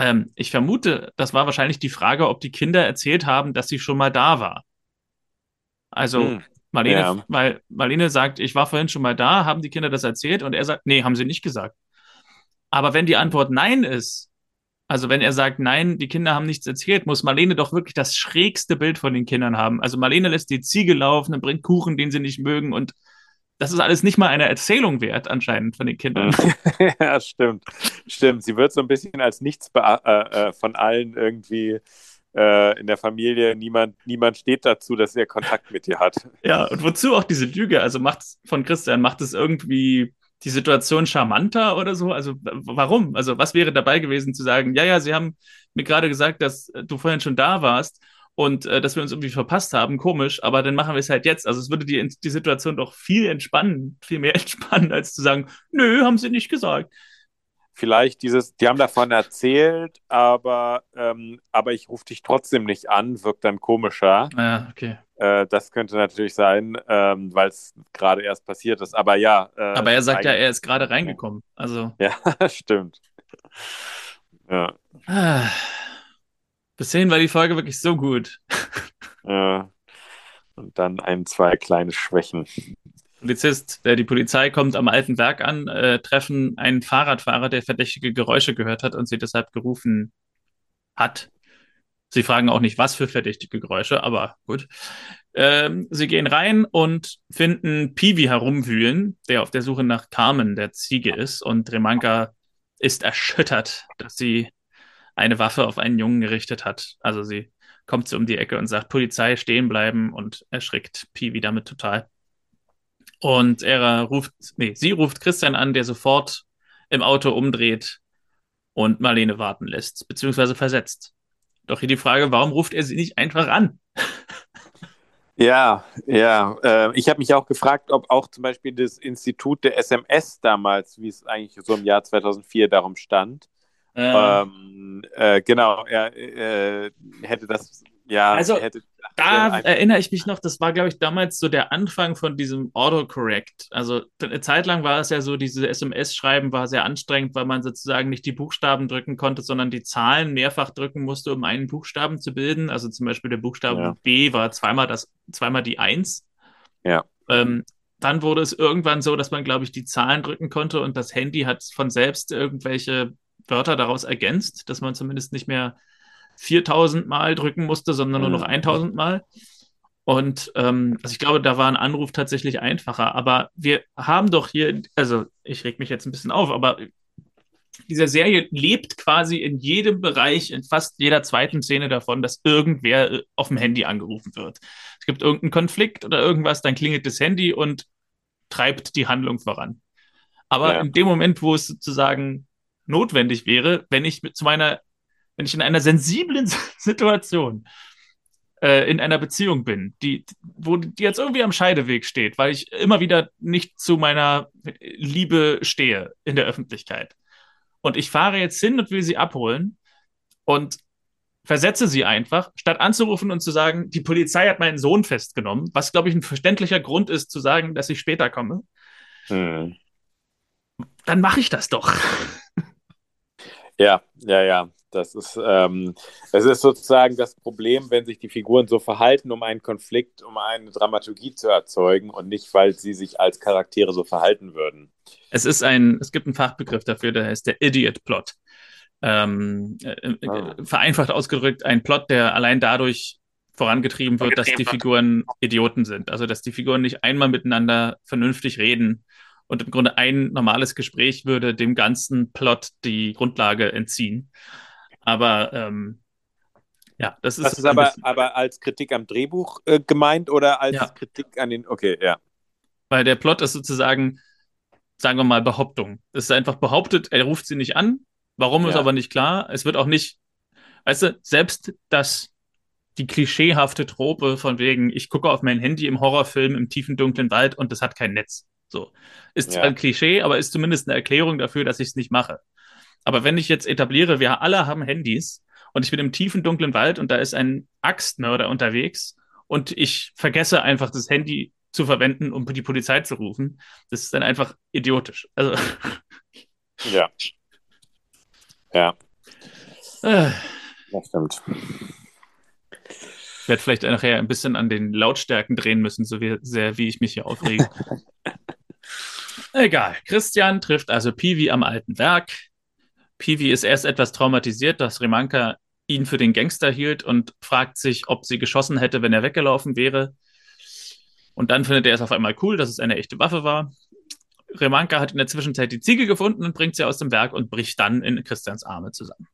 Ähm, ich vermute, das war wahrscheinlich die Frage, ob die Kinder erzählt haben, dass sie schon mal da war. Also hm, Marlene, ja. weil Marlene sagt, ich war vorhin schon mal da, haben die Kinder das erzählt und er sagt, nee, haben sie nicht gesagt. Aber wenn die Antwort nein ist, also wenn er sagt, nein, die Kinder haben nichts erzählt, muss Marlene doch wirklich das schrägste Bild von den Kindern haben. Also Marlene lässt die Ziege laufen und bringt Kuchen, den sie nicht mögen und das ist alles nicht mal eine Erzählung wert anscheinend von den Kindern. ja, stimmt. Stimmt. Sie wird so ein bisschen als nichts äh, äh, von allen irgendwie äh, in der Familie. Niemand, niemand steht dazu, dass er Kontakt mit ihr hat. Ja, und wozu auch diese Lüge? Also macht von Christian, macht es irgendwie die Situation charmanter oder so? Also warum? Also was wäre dabei gewesen zu sagen, ja, ja, Sie haben mir gerade gesagt, dass du vorhin schon da warst und äh, dass wir uns irgendwie verpasst haben, komisch, aber dann machen wir es halt jetzt. Also es würde die, die Situation doch viel entspannen, viel mehr entspannen, als zu sagen, nö, haben Sie nicht gesagt. Vielleicht dieses, die haben davon erzählt, aber, ähm, aber ich rufe dich trotzdem nicht an, wirkt dann komischer. Ja, okay. Äh, das könnte natürlich sein, ähm, weil es gerade erst passiert ist. Aber ja. Äh, aber er sagt ja, er ist gerade reingekommen. Also. Ja, stimmt. Ja. Ah. Bis hierhin war die Folge wirklich so gut. Ja. Und dann ein, zwei kleine Schwächen. Polizist, der die Polizei kommt am alten Werk an, äh, treffen einen Fahrradfahrer, der verdächtige Geräusche gehört hat und sie deshalb gerufen hat. Sie fragen auch nicht, was für verdächtige Geräusche, aber gut. Ähm, sie gehen rein und finden Piwi herumwühlen, der auf der Suche nach Carmen, der Ziege ist. Und Remanka ist erschüttert, dass sie eine Waffe auf einen Jungen gerichtet hat. Also sie kommt so um die Ecke und sagt, Polizei, stehen bleiben und erschrickt Piwi damit total. Und er ruft, nee, sie ruft Christian an, der sofort im Auto umdreht und Marlene warten lässt, beziehungsweise versetzt. Doch hier die Frage, warum ruft er sie nicht einfach an? Ja, ja. Äh, ich habe mich auch gefragt, ob auch zum Beispiel das Institut der SMS damals, wie es eigentlich so im Jahr 2004 darum stand, ähm, äh, genau, er äh, hätte das, ja, also, hätte, da erinnere ich mich noch, das war, glaube ich, damals so der Anfang von diesem Autocorrect. Also eine Zeit lang war es ja so, diese SMS-Schreiben war sehr anstrengend, weil man sozusagen nicht die Buchstaben drücken konnte, sondern die Zahlen mehrfach drücken musste, um einen Buchstaben zu bilden. Also zum Beispiel der Buchstabe ja. B war zweimal das, zweimal die Eins. Ja. Ähm, dann wurde es irgendwann so, dass man, glaube ich, die Zahlen drücken konnte und das Handy hat von selbst irgendwelche Wörter daraus ergänzt, dass man zumindest nicht mehr 4000 Mal drücken musste, sondern nur noch 1000 Mal. Und ähm, also ich glaube, da war ein Anruf tatsächlich einfacher. Aber wir haben doch hier, also ich reg mich jetzt ein bisschen auf, aber diese Serie lebt quasi in jedem Bereich, in fast jeder zweiten Szene davon, dass irgendwer äh, auf dem Handy angerufen wird. Es gibt irgendeinen Konflikt oder irgendwas, dann klingelt das Handy und treibt die Handlung voran. Aber ja. in dem Moment, wo es sozusagen notwendig wäre, wenn ich zu meiner, wenn ich in einer sensiblen Situation äh, in einer Beziehung bin, die, wo die jetzt irgendwie am Scheideweg steht, weil ich immer wieder nicht zu meiner Liebe stehe in der Öffentlichkeit. Und ich fahre jetzt hin und will sie abholen und versetze sie einfach, statt anzurufen und zu sagen, die Polizei hat meinen Sohn festgenommen, was, glaube ich, ein verständlicher Grund ist, zu sagen, dass ich später komme. Hm. Dann mache ich das doch. Ja, ja, ja. Das ist, ähm, es ist sozusagen das Problem, wenn sich die Figuren so verhalten, um einen Konflikt, um eine Dramaturgie zu erzeugen und nicht, weil sie sich als Charaktere so verhalten würden. Es ist ein, es gibt einen Fachbegriff dafür, der heißt der Idiot Plot. Ähm, äh, ah. Vereinfacht ausgedrückt, ein Plot, der allein dadurch vorangetrieben wird, dass die Figuren Idioten sind. Also, dass die Figuren nicht einmal miteinander vernünftig reden und im Grunde ein normales Gespräch würde dem ganzen Plot die Grundlage entziehen. Aber ähm, ja, das ist. Das ist aber, aber als Kritik am Drehbuch äh, gemeint oder als ja. Kritik an den. Okay, ja. Weil der Plot ist sozusagen, sagen wir mal, Behauptung. Es ist einfach behauptet, er ruft sie nicht an. Warum ja. ist aber nicht klar. Es wird auch nicht, weißt du, selbst das, die klischeehafte Trope von wegen, ich gucke auf mein Handy im Horrorfilm im tiefen dunklen Wald und das hat kein Netz. So. Ist zwar ja. ein Klischee, aber ist zumindest eine Erklärung dafür, dass ich es nicht mache. Aber wenn ich jetzt etabliere, wir alle haben Handys und ich bin im tiefen dunklen Wald und da ist ein Axtmörder unterwegs und ich vergesse einfach das Handy zu verwenden, um die Polizei zu rufen, das ist dann einfach idiotisch. Also. Ja. Ja. Äh. Das stimmt. Ich werde vielleicht nachher ein bisschen an den Lautstärken drehen müssen, so wie, sehr wie ich mich hier aufrege. Egal. Christian trifft also Piwi am alten Werk. Piwi ist erst etwas traumatisiert, dass Remanka ihn für den Gangster hielt und fragt sich, ob sie geschossen hätte, wenn er weggelaufen wäre. Und dann findet er es auf einmal cool, dass es eine echte Waffe war. Remanka hat in der Zwischenzeit die Ziege gefunden und bringt sie aus dem Werk und bricht dann in Christians Arme zusammen.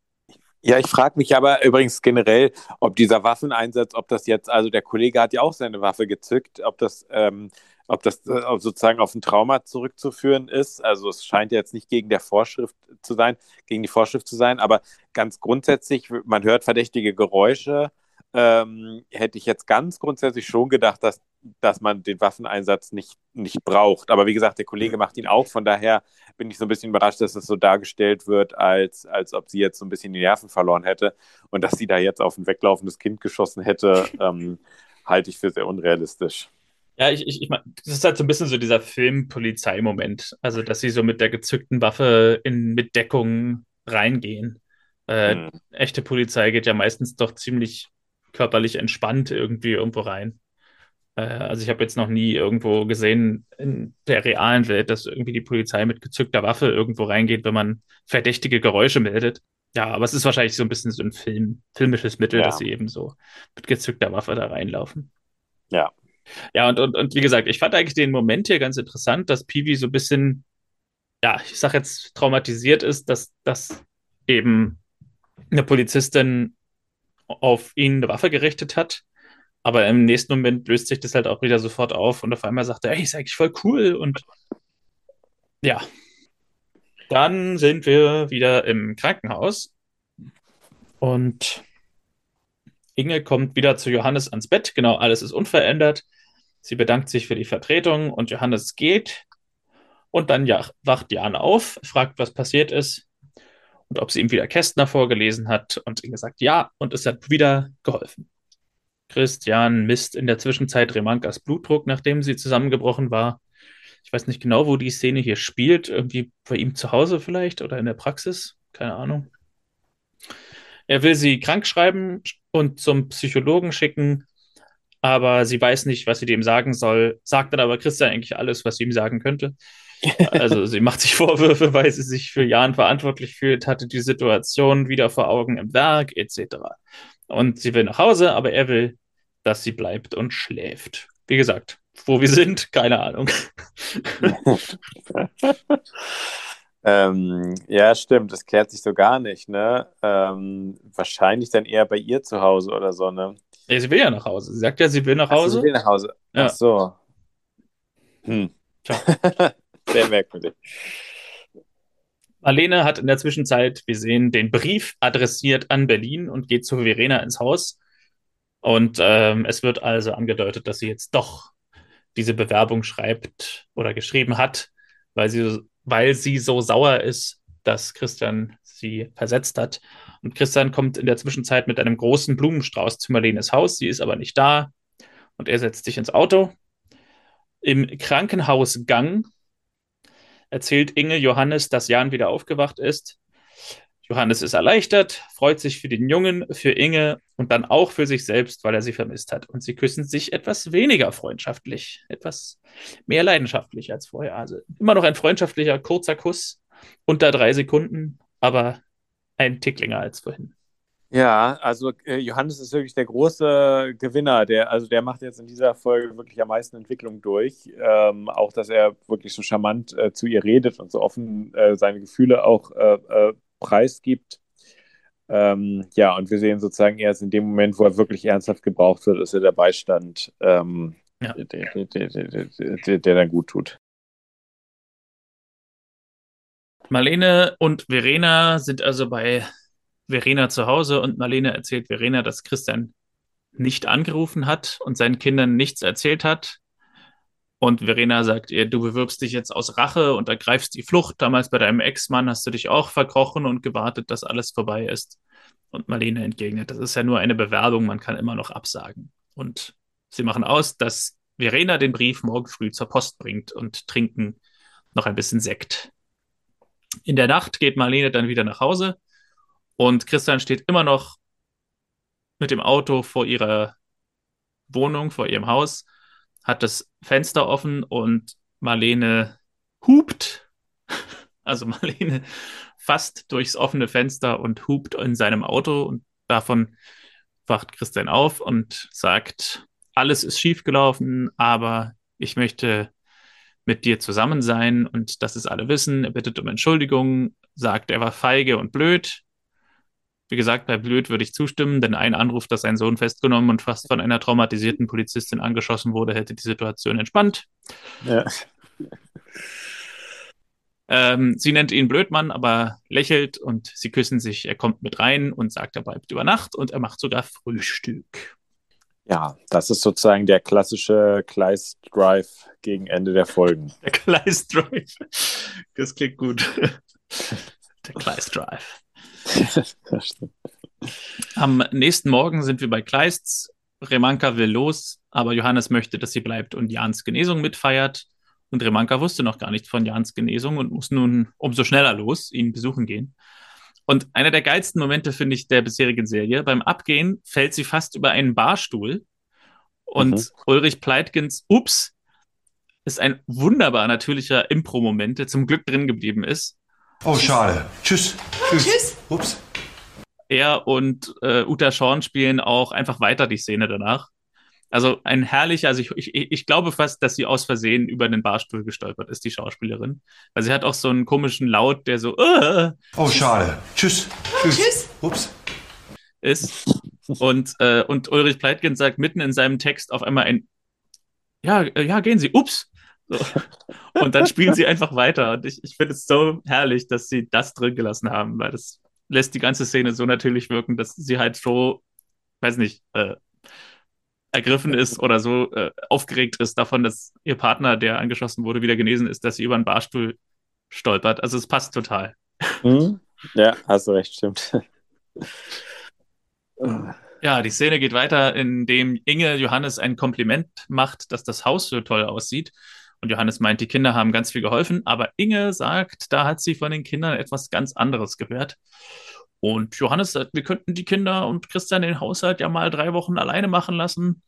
Ja, ich frage mich aber übrigens generell, ob dieser Waffeneinsatz, ob das jetzt, also der Kollege hat ja auch seine Waffe gezückt, ob das ähm, ob das äh, sozusagen auf ein Trauma zurückzuführen ist. Also es scheint ja jetzt nicht gegen der Vorschrift zu sein, gegen die Vorschrift zu sein, aber ganz grundsätzlich, man hört verdächtige Geräusche. Ähm, hätte ich jetzt ganz grundsätzlich schon gedacht, dass, dass man den Waffeneinsatz nicht, nicht braucht. Aber wie gesagt, der Kollege macht ihn auch. Von daher bin ich so ein bisschen überrascht, dass es so dargestellt wird, als, als ob sie jetzt so ein bisschen die Nerven verloren hätte und dass sie da jetzt auf ein weglaufendes Kind geschossen hätte, ähm, halte ich für sehr unrealistisch. Ja, ich, ich, ich meine, das ist halt so ein bisschen so dieser Film-Polizei-Moment. Also, dass sie so mit der gezückten Waffe in mit Deckung reingehen. Äh, hm. Echte Polizei geht ja meistens doch ziemlich körperlich entspannt irgendwie irgendwo rein. Äh, also, ich habe jetzt noch nie irgendwo gesehen in der realen Welt, dass irgendwie die Polizei mit gezückter Waffe irgendwo reingeht, wenn man verdächtige Geräusche meldet. Ja, aber es ist wahrscheinlich so ein bisschen so ein Film, filmisches Mittel, ja. dass sie eben so mit gezückter Waffe da reinlaufen. Ja, ja, und, und, und wie gesagt, ich fand eigentlich den Moment hier ganz interessant, dass Peewee so ein bisschen, ja, ich sag jetzt, traumatisiert ist, dass, dass eben eine Polizistin auf ihn eine Waffe gerichtet hat. Aber im nächsten Moment löst sich das halt auch wieder sofort auf und auf einmal sagt er, ey, ist eigentlich voll cool und ja. Dann sind wir wieder im Krankenhaus und Inge kommt wieder zu Johannes ans Bett. Genau, alles ist unverändert. Sie bedankt sich für die Vertretung und Johannes geht. Und dann ja, wacht Jan auf, fragt, was passiert ist und ob sie ihm wieder Kästner vorgelesen hat. Und Inge sagt ja und es hat wieder geholfen. Christian misst in der Zwischenzeit Remankas Blutdruck, nachdem sie zusammengebrochen war. Ich weiß nicht genau, wo die Szene hier spielt. Irgendwie bei ihm zu Hause vielleicht oder in der Praxis. Keine Ahnung. Er will sie krank schreiben und zum Psychologen schicken, aber sie weiß nicht, was sie dem sagen soll. Sagt dann aber Christian eigentlich alles, was sie ihm sagen könnte. Also sie macht sich Vorwürfe, weil sie sich für Jan verantwortlich fühlt, hatte die Situation wieder vor Augen im Werk etc. Und sie will nach Hause, aber er will, dass sie bleibt und schläft. Wie gesagt, wo wir sind, keine Ahnung. ähm, ja, stimmt, das klärt sich so gar nicht, ne? Ähm, wahrscheinlich dann eher bei ihr zu Hause oder so, ne? Ja, sie will ja nach Hause. Sie sagt ja, sie will nach Hause. Ach, sie will nach Hause. Ja. Ach so. Hm. Sehr merkwürdig. Marlene hat in der Zwischenzeit, wir sehen, den Brief adressiert an Berlin und geht zu Verena ins Haus. Und ähm, es wird also angedeutet, dass sie jetzt doch diese Bewerbung schreibt oder geschrieben hat, weil sie, weil sie so sauer ist, dass Christian sie versetzt hat. Und Christian kommt in der Zwischenzeit mit einem großen Blumenstrauß zu Marlenes Haus. Sie ist aber nicht da. Und er setzt sich ins Auto. Im Krankenhausgang erzählt Inge Johannes, dass Jan wieder aufgewacht ist. Johannes ist erleichtert, freut sich für den Jungen, für Inge und dann auch für sich selbst, weil er sie vermisst hat. Und sie küssen sich etwas weniger freundschaftlich, etwas mehr leidenschaftlich als vorher. Also immer noch ein freundschaftlicher, kurzer Kuss, unter drei Sekunden, aber ein Tick länger als vorhin. Ja, also äh, Johannes ist wirklich der große Gewinner. Der, also der macht jetzt in dieser Folge wirklich am meisten Entwicklung durch. Ähm, auch, dass er wirklich so charmant äh, zu ihr redet und so offen äh, seine Gefühle auch äh, äh, preisgibt. Ähm, ja, und wir sehen sozusagen erst in dem Moment, wo er wirklich ernsthaft gebraucht wird, ist er der Beistand, ähm, ja. der, der, der, der dann gut tut. Marlene und Verena sind also bei Verena zu Hause und Marlene erzählt Verena, dass Christian nicht angerufen hat und seinen Kindern nichts erzählt hat. Und Verena sagt ihr, du bewirbst dich jetzt aus Rache und ergreifst die Flucht. Damals bei deinem Ex-Mann hast du dich auch verkrochen und gewartet, dass alles vorbei ist. Und Marlene entgegnet, das ist ja nur eine Bewerbung, man kann immer noch absagen. Und sie machen aus, dass Verena den Brief morgen früh zur Post bringt und trinken noch ein bisschen Sekt. In der Nacht geht Marlene dann wieder nach Hause und Christian steht immer noch mit dem Auto vor ihrer Wohnung, vor ihrem Haus, hat das Fenster offen und Marlene hupt. Also Marlene fasst durchs offene Fenster und hupt in seinem Auto und davon wacht Christian auf und sagt, alles ist schiefgelaufen, aber ich möchte mit dir zusammen sein und das ist alle wissen. Er bittet um Entschuldigung, sagt, er war feige und blöd wie gesagt, bei Blöd würde ich zustimmen, denn ein Anruf, dass sein Sohn festgenommen und fast von einer traumatisierten Polizistin angeschossen wurde, hätte die Situation entspannt. Ja. Ähm, sie nennt ihn Blödmann, aber lächelt und sie küssen sich. Er kommt mit rein und sagt, er bleibt über Nacht und er macht sogar Frühstück. Ja, das ist sozusagen der klassische Kleist Drive gegen Ende der Folgen. Der Kleist Drive. Das klingt gut. Der Kleist Drive. Am nächsten Morgen sind wir bei Kleists. Remanka will los, aber Johannes möchte, dass sie bleibt und Jans Genesung mitfeiert. Und Remanka wusste noch gar nichts von Jans Genesung und muss nun umso schneller los, ihn besuchen gehen. Und einer der geilsten Momente, finde ich, der bisherigen Serie. Beim Abgehen fällt sie fast über einen Barstuhl. Und mhm. Ulrich Pleitgens, ups, ist ein wunderbar natürlicher Impro-Moment, der zum Glück drin geblieben ist. Oh, schade. Tschüss. Tschüss. Tschüss. Ups. Er und äh, Uta Schorn spielen auch einfach weiter die Szene danach. Also ein herrlicher, also ich, ich, ich glaube fast, dass sie aus Versehen über den Barstuhl gestolpert ist, die Schauspielerin. Weil sie hat auch so einen komischen Laut, der so. Äh, oh, schade. Tschüss. Tschüss. Tschüss. Ups. Ist. Und, äh, und Ulrich Pleitgen sagt mitten in seinem Text auf einmal ein. Ja, äh, ja, gehen Sie. Ups. So. Und dann spielen sie einfach weiter. Und ich, ich finde es so herrlich, dass sie das drin gelassen haben, weil das lässt die ganze Szene so natürlich wirken, dass sie halt so weiß nicht, äh, ergriffen ist oder so äh, aufgeregt ist davon, dass ihr Partner, der angeschossen wurde, wieder genesen ist, dass sie über einen Barstuhl stolpert. Also es passt total. Mhm. Ja, hast du recht, stimmt. Ja, die Szene geht weiter, indem Inge Johannes ein Kompliment macht, dass das Haus so toll aussieht. Und Johannes meint, die Kinder haben ganz viel geholfen, aber Inge sagt, da hat sie von den Kindern etwas ganz anderes gehört. Und Johannes sagt, wir könnten die Kinder und Christian den Haushalt ja mal drei Wochen alleine machen lassen.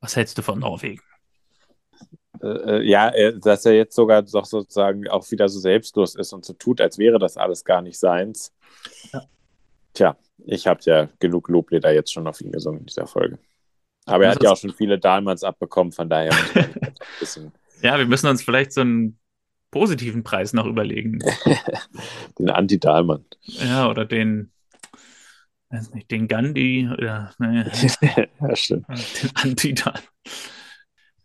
Was hältst du von Norwegen? Äh, äh ja, äh, dass er jetzt sogar doch sozusagen auch wieder so selbstlos ist und so tut, als wäre das alles gar nicht seins. Ja. Tja, ich habe ja genug Loblieder jetzt schon auf ihn gesungen in dieser Folge. Aber er hat ja auch schon viele Dalmans abbekommen, von daher muss man ein bisschen. Ja, wir müssen uns vielleicht so einen positiven Preis noch überlegen. den Anti-Dalman. Ja, oder den, weiß nicht, den Gandhi oder naja, ja, stimmt. den Anti-Dalman.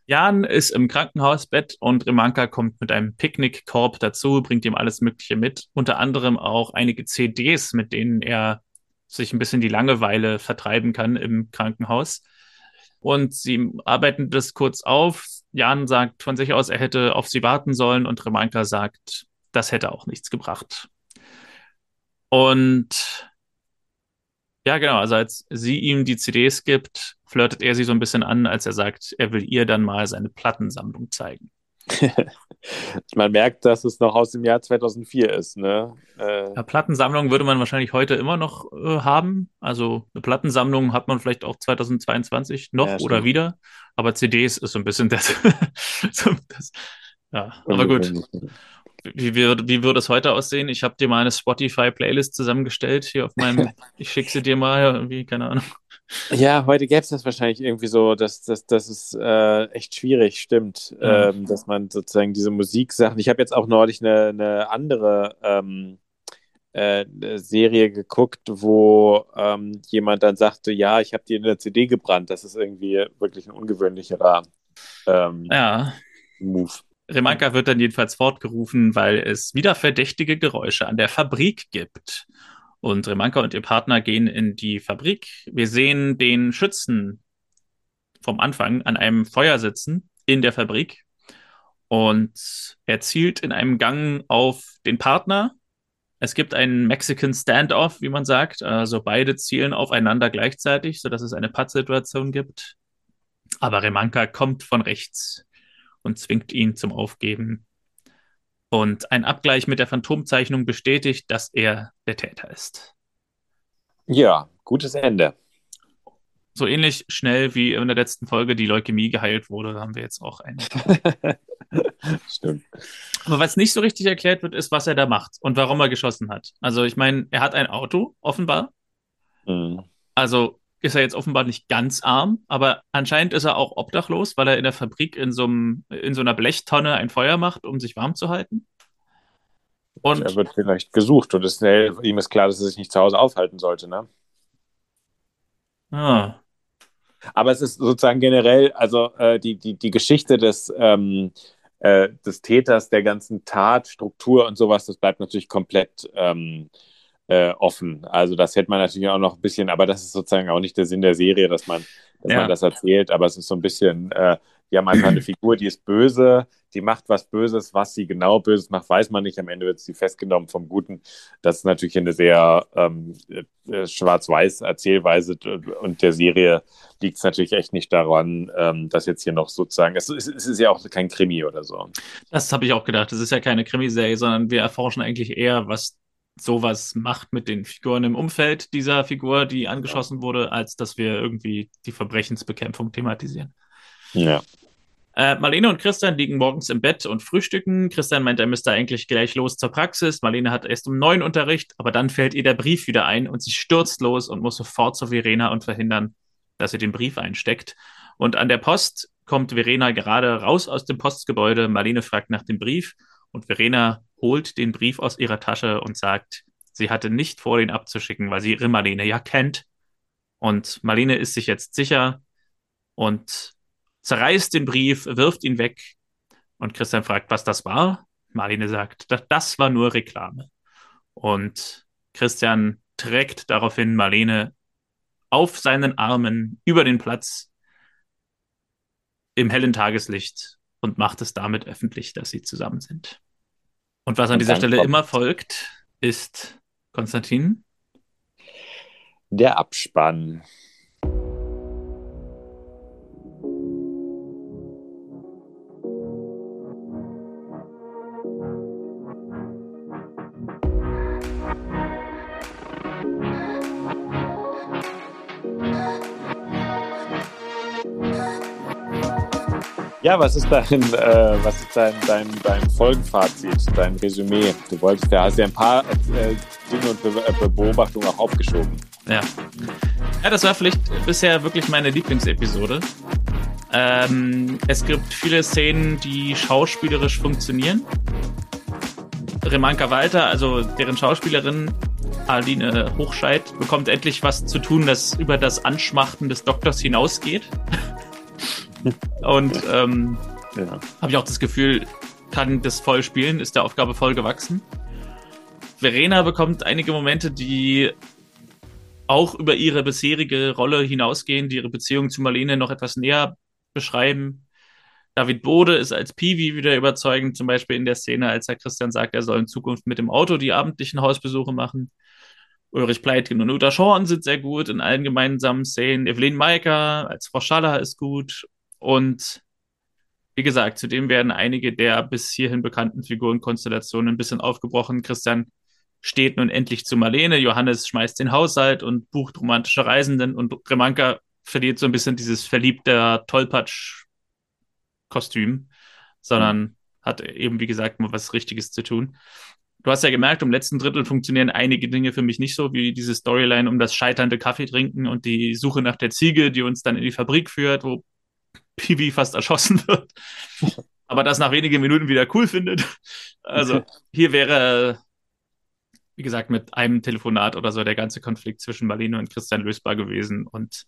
Jan ist im Krankenhausbett und Remanka kommt mit einem Picknickkorb dazu, bringt ihm alles Mögliche mit, unter anderem auch einige CDs, mit denen er sich ein bisschen die Langeweile vertreiben kann im Krankenhaus. Und sie arbeiten das kurz auf. Jan sagt von sich aus, er hätte auf sie warten sollen und Remanka sagt, das hätte auch nichts gebracht. Und ja, genau. Also als sie ihm die CDs gibt, flirtet er sie so ein bisschen an, als er sagt, er will ihr dann mal seine Plattensammlung zeigen. man merkt, dass es noch aus dem Jahr 2004 ist. Ne? Äh, ja, Plattensammlung würde man wahrscheinlich heute immer noch äh, haben. Also eine Plattensammlung hat man vielleicht auch 2022 noch ja, oder wieder. Aber CDs ist so ein bisschen das. so das ja, aber gut. Wie, wie, wie würde es heute aussehen? Ich habe dir mal eine Spotify-Playlist zusammengestellt hier auf meinem. ich schicke sie dir mal, irgendwie, keine Ahnung. Ja, heute gäbe es das wahrscheinlich irgendwie so, dass das, das ist äh, echt schwierig, stimmt, ja. ähm, dass man sozusagen diese Musiksachen. Ich habe jetzt auch neulich eine, eine andere ähm, äh, Serie geguckt, wo ähm, jemand dann sagte, ja, ich habe die in der CD gebrannt. Das ist irgendwie wirklich ein ungewöhnlicherer ähm, ja. Move. Remanka wird dann jedenfalls fortgerufen, weil es wieder verdächtige Geräusche an der Fabrik gibt. Und Remanka und ihr Partner gehen in die Fabrik. Wir sehen den Schützen vom Anfang an einem Feuer sitzen in der Fabrik. Und er zielt in einem Gang auf den Partner. Es gibt einen Mexican Standoff, wie man sagt. Also beide zielen aufeinander gleichzeitig, sodass es eine Pattsituation gibt. Aber Remanka kommt von rechts und zwingt ihn zum Aufgeben. Und ein Abgleich mit der Phantomzeichnung bestätigt, dass er der Täter ist. Ja, gutes Ende. So ähnlich schnell wie in der letzten Folge die Leukämie geheilt wurde, haben wir jetzt auch einen. Stimmt. Aber was nicht so richtig erklärt wird, ist, was er da macht und warum er geschossen hat. Also ich meine, er hat ein Auto, offenbar. Mhm. Also ist er jetzt offenbar nicht ganz arm, aber anscheinend ist er auch obdachlos, weil er in der Fabrik in so, einem, in so einer Blechtonne ein Feuer macht, um sich warm zu halten. Und er wird vielleicht gesucht und ist, ihm ist klar, dass er sich nicht zu Hause aufhalten sollte, ne? Ah. Aber es ist sozusagen generell, also äh, die, die, die Geschichte des, ähm, äh, des Täters, der ganzen Tat, Struktur und sowas, das bleibt natürlich komplett ähm, äh, offen. Also das hätte man natürlich auch noch ein bisschen, aber das ist sozusagen auch nicht der Sinn der Serie, dass man, dass ja. man das erzählt, aber es ist so ein bisschen, äh, die haben einfach eine Figur, die ist böse, die macht was Böses, was sie genau Böses macht, weiß man nicht. Am Ende wird sie festgenommen vom Guten. Das ist natürlich eine sehr ähm, äh, schwarz-weiß Erzählweise und der Serie liegt es natürlich echt nicht daran, ähm, dass jetzt hier noch sozusagen, es, es, es ist ja auch kein Krimi oder so. Das habe ich auch gedacht. Es ist ja keine Krimiserie, sondern wir erforschen eigentlich eher, was sowas macht mit den Figuren im Umfeld dieser Figur, die angeschossen wurde, als dass wir irgendwie die Verbrechensbekämpfung thematisieren. Ja. Äh, Marlene und Christian liegen morgens im Bett und frühstücken. Christian meint, er müsste eigentlich gleich los zur Praxis. Marlene hat erst um neun Unterricht, aber dann fällt ihr der Brief wieder ein und sie stürzt los und muss sofort zu Verena und verhindern, dass sie den Brief einsteckt. Und an der Post kommt Verena gerade raus aus dem Postgebäude. Marlene fragt nach dem Brief und Verena holt den Brief aus ihrer Tasche und sagt, sie hatte nicht vor, den abzuschicken, weil sie ihre Marlene ja kennt. Und Marlene ist sich jetzt sicher und zerreißt den Brief, wirft ihn weg. Und Christian fragt, was das war. Marlene sagt, das war nur Reklame. Und Christian trägt daraufhin Marlene auf seinen Armen über den Platz im hellen Tageslicht und macht es damit öffentlich, dass sie zusammen sind. Und was an und dieser Stelle kommt. immer folgt, ist Konstantin. Der Abspann. Ja, was ist dein, äh, was ist dein, dein, dein Folgenfazit, dein Resümee? Du wolltest, da hast ja ein paar äh, Dinge und Be Be Beobachtungen auch aufgeschoben. Ja. Ja, das war vielleicht bisher wirklich meine Lieblingsepisode. Ähm, es gibt viele Szenen, die schauspielerisch funktionieren. Remanka Walter, also deren Schauspielerin Aline Hochscheid, bekommt endlich was zu tun, das über das Anschmachten des Doktors hinausgeht. Und ähm, ja. habe ich auch das Gefühl, kann das voll spielen, ist der Aufgabe voll gewachsen. Verena bekommt einige Momente, die auch über ihre bisherige Rolle hinausgehen, die ihre Beziehung zu Marlene noch etwas näher beschreiben. David Bode ist als Piwi wieder überzeugend, zum Beispiel in der Szene, als er Christian sagt, er soll in Zukunft mit dem Auto die abendlichen Hausbesuche machen. Ulrich Pleitgen und Uta Schorn sind sehr gut in allen gemeinsamen Szenen. Evelyn Maiker als Frau Schaller ist gut. Und wie gesagt, zudem werden einige der bis hierhin bekannten Figurenkonstellationen ein bisschen aufgebrochen. Christian steht nun endlich zu Marlene, Johannes schmeißt den Haushalt und bucht romantische Reisenden und Remanka verliert so ein bisschen dieses verliebte Tollpatsch-Kostüm, sondern mhm. hat eben, wie gesagt, mal was Richtiges zu tun. Du hast ja gemerkt, im letzten Drittel funktionieren einige Dinge für mich nicht so, wie diese Storyline um das scheiternde Kaffeetrinken und die Suche nach der Ziege, die uns dann in die Fabrik führt, wo Piwi fast erschossen wird, aber das nach wenigen Minuten wieder cool findet. Also hier wäre, wie gesagt, mit einem Telefonat oder so der ganze Konflikt zwischen Marlene und Christian lösbar gewesen und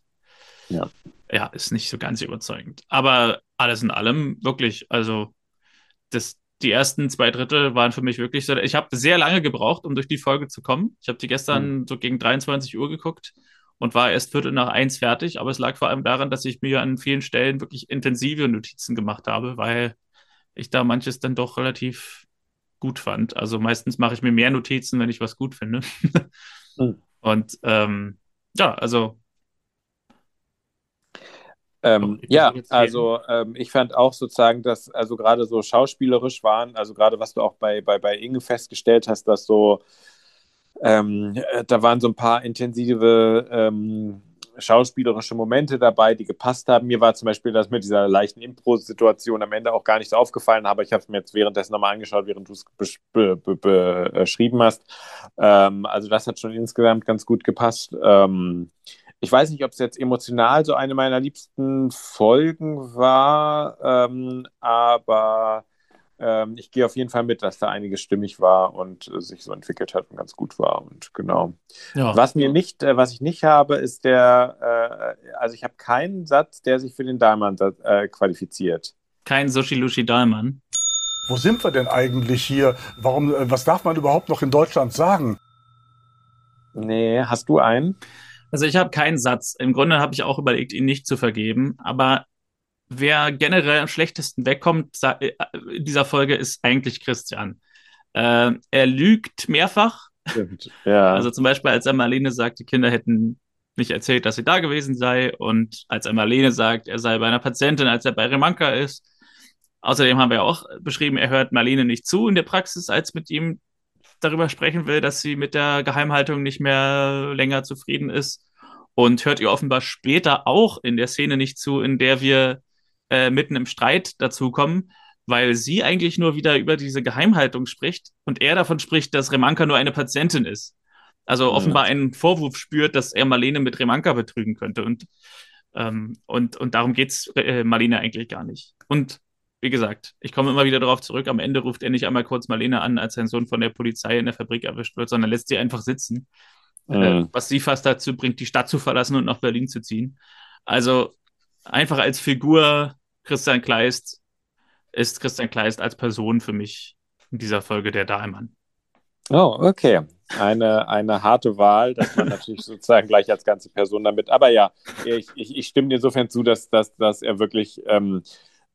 ja, ja ist nicht so ganz überzeugend. Aber alles in allem wirklich, also das, die ersten zwei Drittel waren für mich wirklich so. Ich habe sehr lange gebraucht, um durch die Folge zu kommen. Ich habe die gestern mhm. so gegen 23 Uhr geguckt und war erst Viertel nach eins fertig. Aber es lag vor allem daran, dass ich mir an vielen Stellen wirklich intensive Notizen gemacht habe, weil ich da manches dann doch relativ gut fand. Also meistens mache ich mir mehr Notizen, wenn ich was gut finde. mhm. Und ähm, ja, also. Ähm, ja, also ähm, ich fand auch sozusagen, dass also gerade so schauspielerisch waren, also gerade was du auch bei, bei, bei Inge festgestellt hast, dass so ähm, äh, da waren so ein paar intensive ähm, schauspielerische Momente dabei, die gepasst haben. Mir war zum Beispiel das mit dieser leichten Impro-Situation am Ende auch gar nicht so aufgefallen, aber ich habe es mir jetzt währenddessen nochmal angeschaut, während du es be beschrieben hast. Ähm, also das hat schon insgesamt ganz gut gepasst. Ähm, ich weiß nicht, ob es jetzt emotional so eine meiner liebsten Folgen war, ähm, aber ähm, ich gehe auf jeden Fall mit, dass da einiges stimmig war und äh, sich so entwickelt hat und ganz gut war. Und genau. Ja. Was mir nicht, äh, was ich nicht habe, ist der, äh, also ich habe keinen Satz, der sich für den Dahlmann äh, qualifiziert. Kein Sushi-Lushi Dahlmann. Wo sind wir denn eigentlich hier? Warum, äh, was darf man überhaupt noch in Deutschland sagen? Nee, hast du einen? Also ich habe keinen Satz. Im Grunde habe ich auch überlegt, ihn nicht zu vergeben. Aber wer generell am schlechtesten wegkommt äh, in dieser Folge, ist eigentlich Christian. Äh, er lügt mehrfach. Ja. Also zum Beispiel, als er Marlene sagt, die Kinder hätten nicht erzählt, dass sie da gewesen sei. Und als er Marlene sagt, er sei bei einer Patientin, als er bei Remanka ist. Außerdem haben wir auch beschrieben, er hört Marlene nicht zu in der Praxis, als mit ihm darüber sprechen will, dass sie mit der Geheimhaltung nicht mehr länger zufrieden ist. Und hört ihr offenbar später auch in der Szene nicht zu, in der wir äh, mitten im Streit dazukommen, weil sie eigentlich nur wieder über diese Geheimhaltung spricht und er davon spricht, dass Remanka nur eine Patientin ist. Also offenbar einen Vorwurf spürt, dass er Marlene mit Remanka betrügen könnte. Und, ähm, und, und darum geht's äh, Marlene eigentlich gar nicht. Und wie gesagt, ich komme immer wieder darauf zurück, am Ende ruft er nicht einmal kurz Marlene an, als sein Sohn von der Polizei in der Fabrik erwischt wird, sondern lässt sie einfach sitzen. Äh, was sie fast dazu bringt, die Stadt zu verlassen und nach Berlin zu ziehen. Also einfach als Figur Christian Kleist ist Christian Kleist als Person für mich in dieser Folge der Dahlmann. Oh, okay. Eine, eine harte Wahl, dass man natürlich sozusagen gleich als ganze Person damit. Aber ja, ich, ich, ich stimme dir insofern zu, dass, dass, dass er wirklich ähm,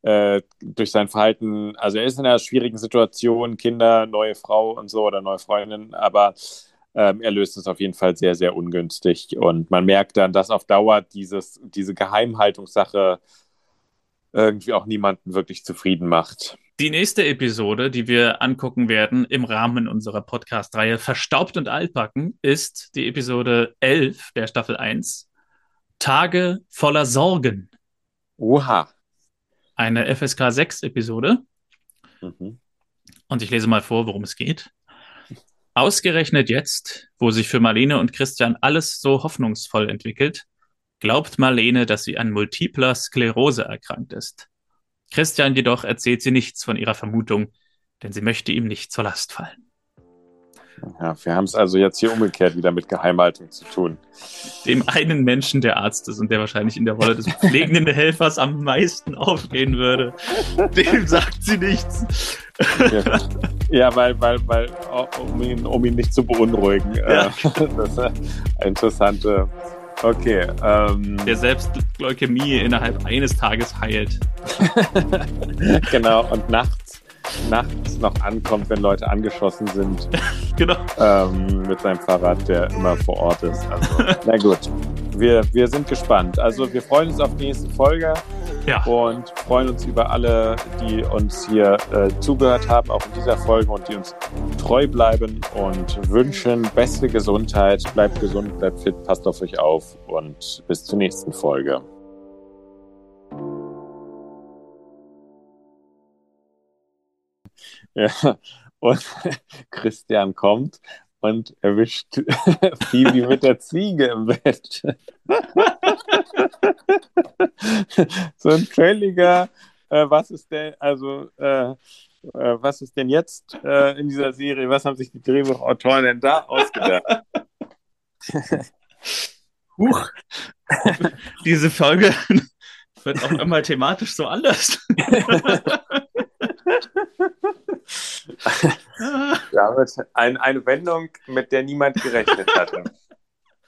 äh, durch sein Verhalten, also er ist in einer schwierigen Situation, Kinder, neue Frau und so oder neue Freundin, aber ähm, er löst es auf jeden Fall sehr, sehr ungünstig. Und man merkt dann, dass auf Dauer dieses, diese Geheimhaltungssache irgendwie auch niemanden wirklich zufrieden macht. Die nächste Episode, die wir angucken werden im Rahmen unserer Podcast-Reihe Verstaubt und Altbacken, ist die Episode 11 der Staffel 1. Tage voller Sorgen. Oha eine FSK 6 Episode. Mhm. Und ich lese mal vor, worum es geht. Ausgerechnet jetzt, wo sich für Marlene und Christian alles so hoffnungsvoll entwickelt, glaubt Marlene, dass sie an multipler Sklerose erkrankt ist. Christian jedoch erzählt sie nichts von ihrer Vermutung, denn sie möchte ihm nicht zur Last fallen. Ja, wir haben es also jetzt hier umgekehrt wieder mit Geheimhaltung zu tun. Dem einen Menschen, der Arzt ist und der wahrscheinlich in der Rolle des pflegenden Helfers am meisten aufgehen würde, dem sagt sie nichts. Ja, ja weil, weil, weil um, ihn, um ihn nicht zu beunruhigen. Ja. Äh, das ist eine interessante. Okay. Ähm, der selbst Leukämie innerhalb eines Tages heilt. genau, und nachts nachts noch ankommt, wenn Leute angeschossen sind. genau. Ähm, mit seinem Fahrrad, der immer vor Ort ist. Also, na gut. Wir, wir sind gespannt. Also wir freuen uns auf die nächste Folge. Ja. Und freuen uns über alle, die uns hier äh, zugehört haben, auch in dieser Folge und die uns treu bleiben und wünschen beste Gesundheit. Bleibt gesund, bleibt fit, passt auf euch auf und bis zur nächsten Folge. Ja. Und Christian kommt und erwischt Phoebe mit der Ziege im Bett. so ein völliger, äh, was ist denn, also, äh, äh, was ist denn jetzt äh, in dieser Serie, was haben sich die Drehbuchautoren denn da ausgedacht? Huch. Diese Folge wird auch immer thematisch so anders. Damit ein, eine Wendung, mit der niemand gerechnet hatte.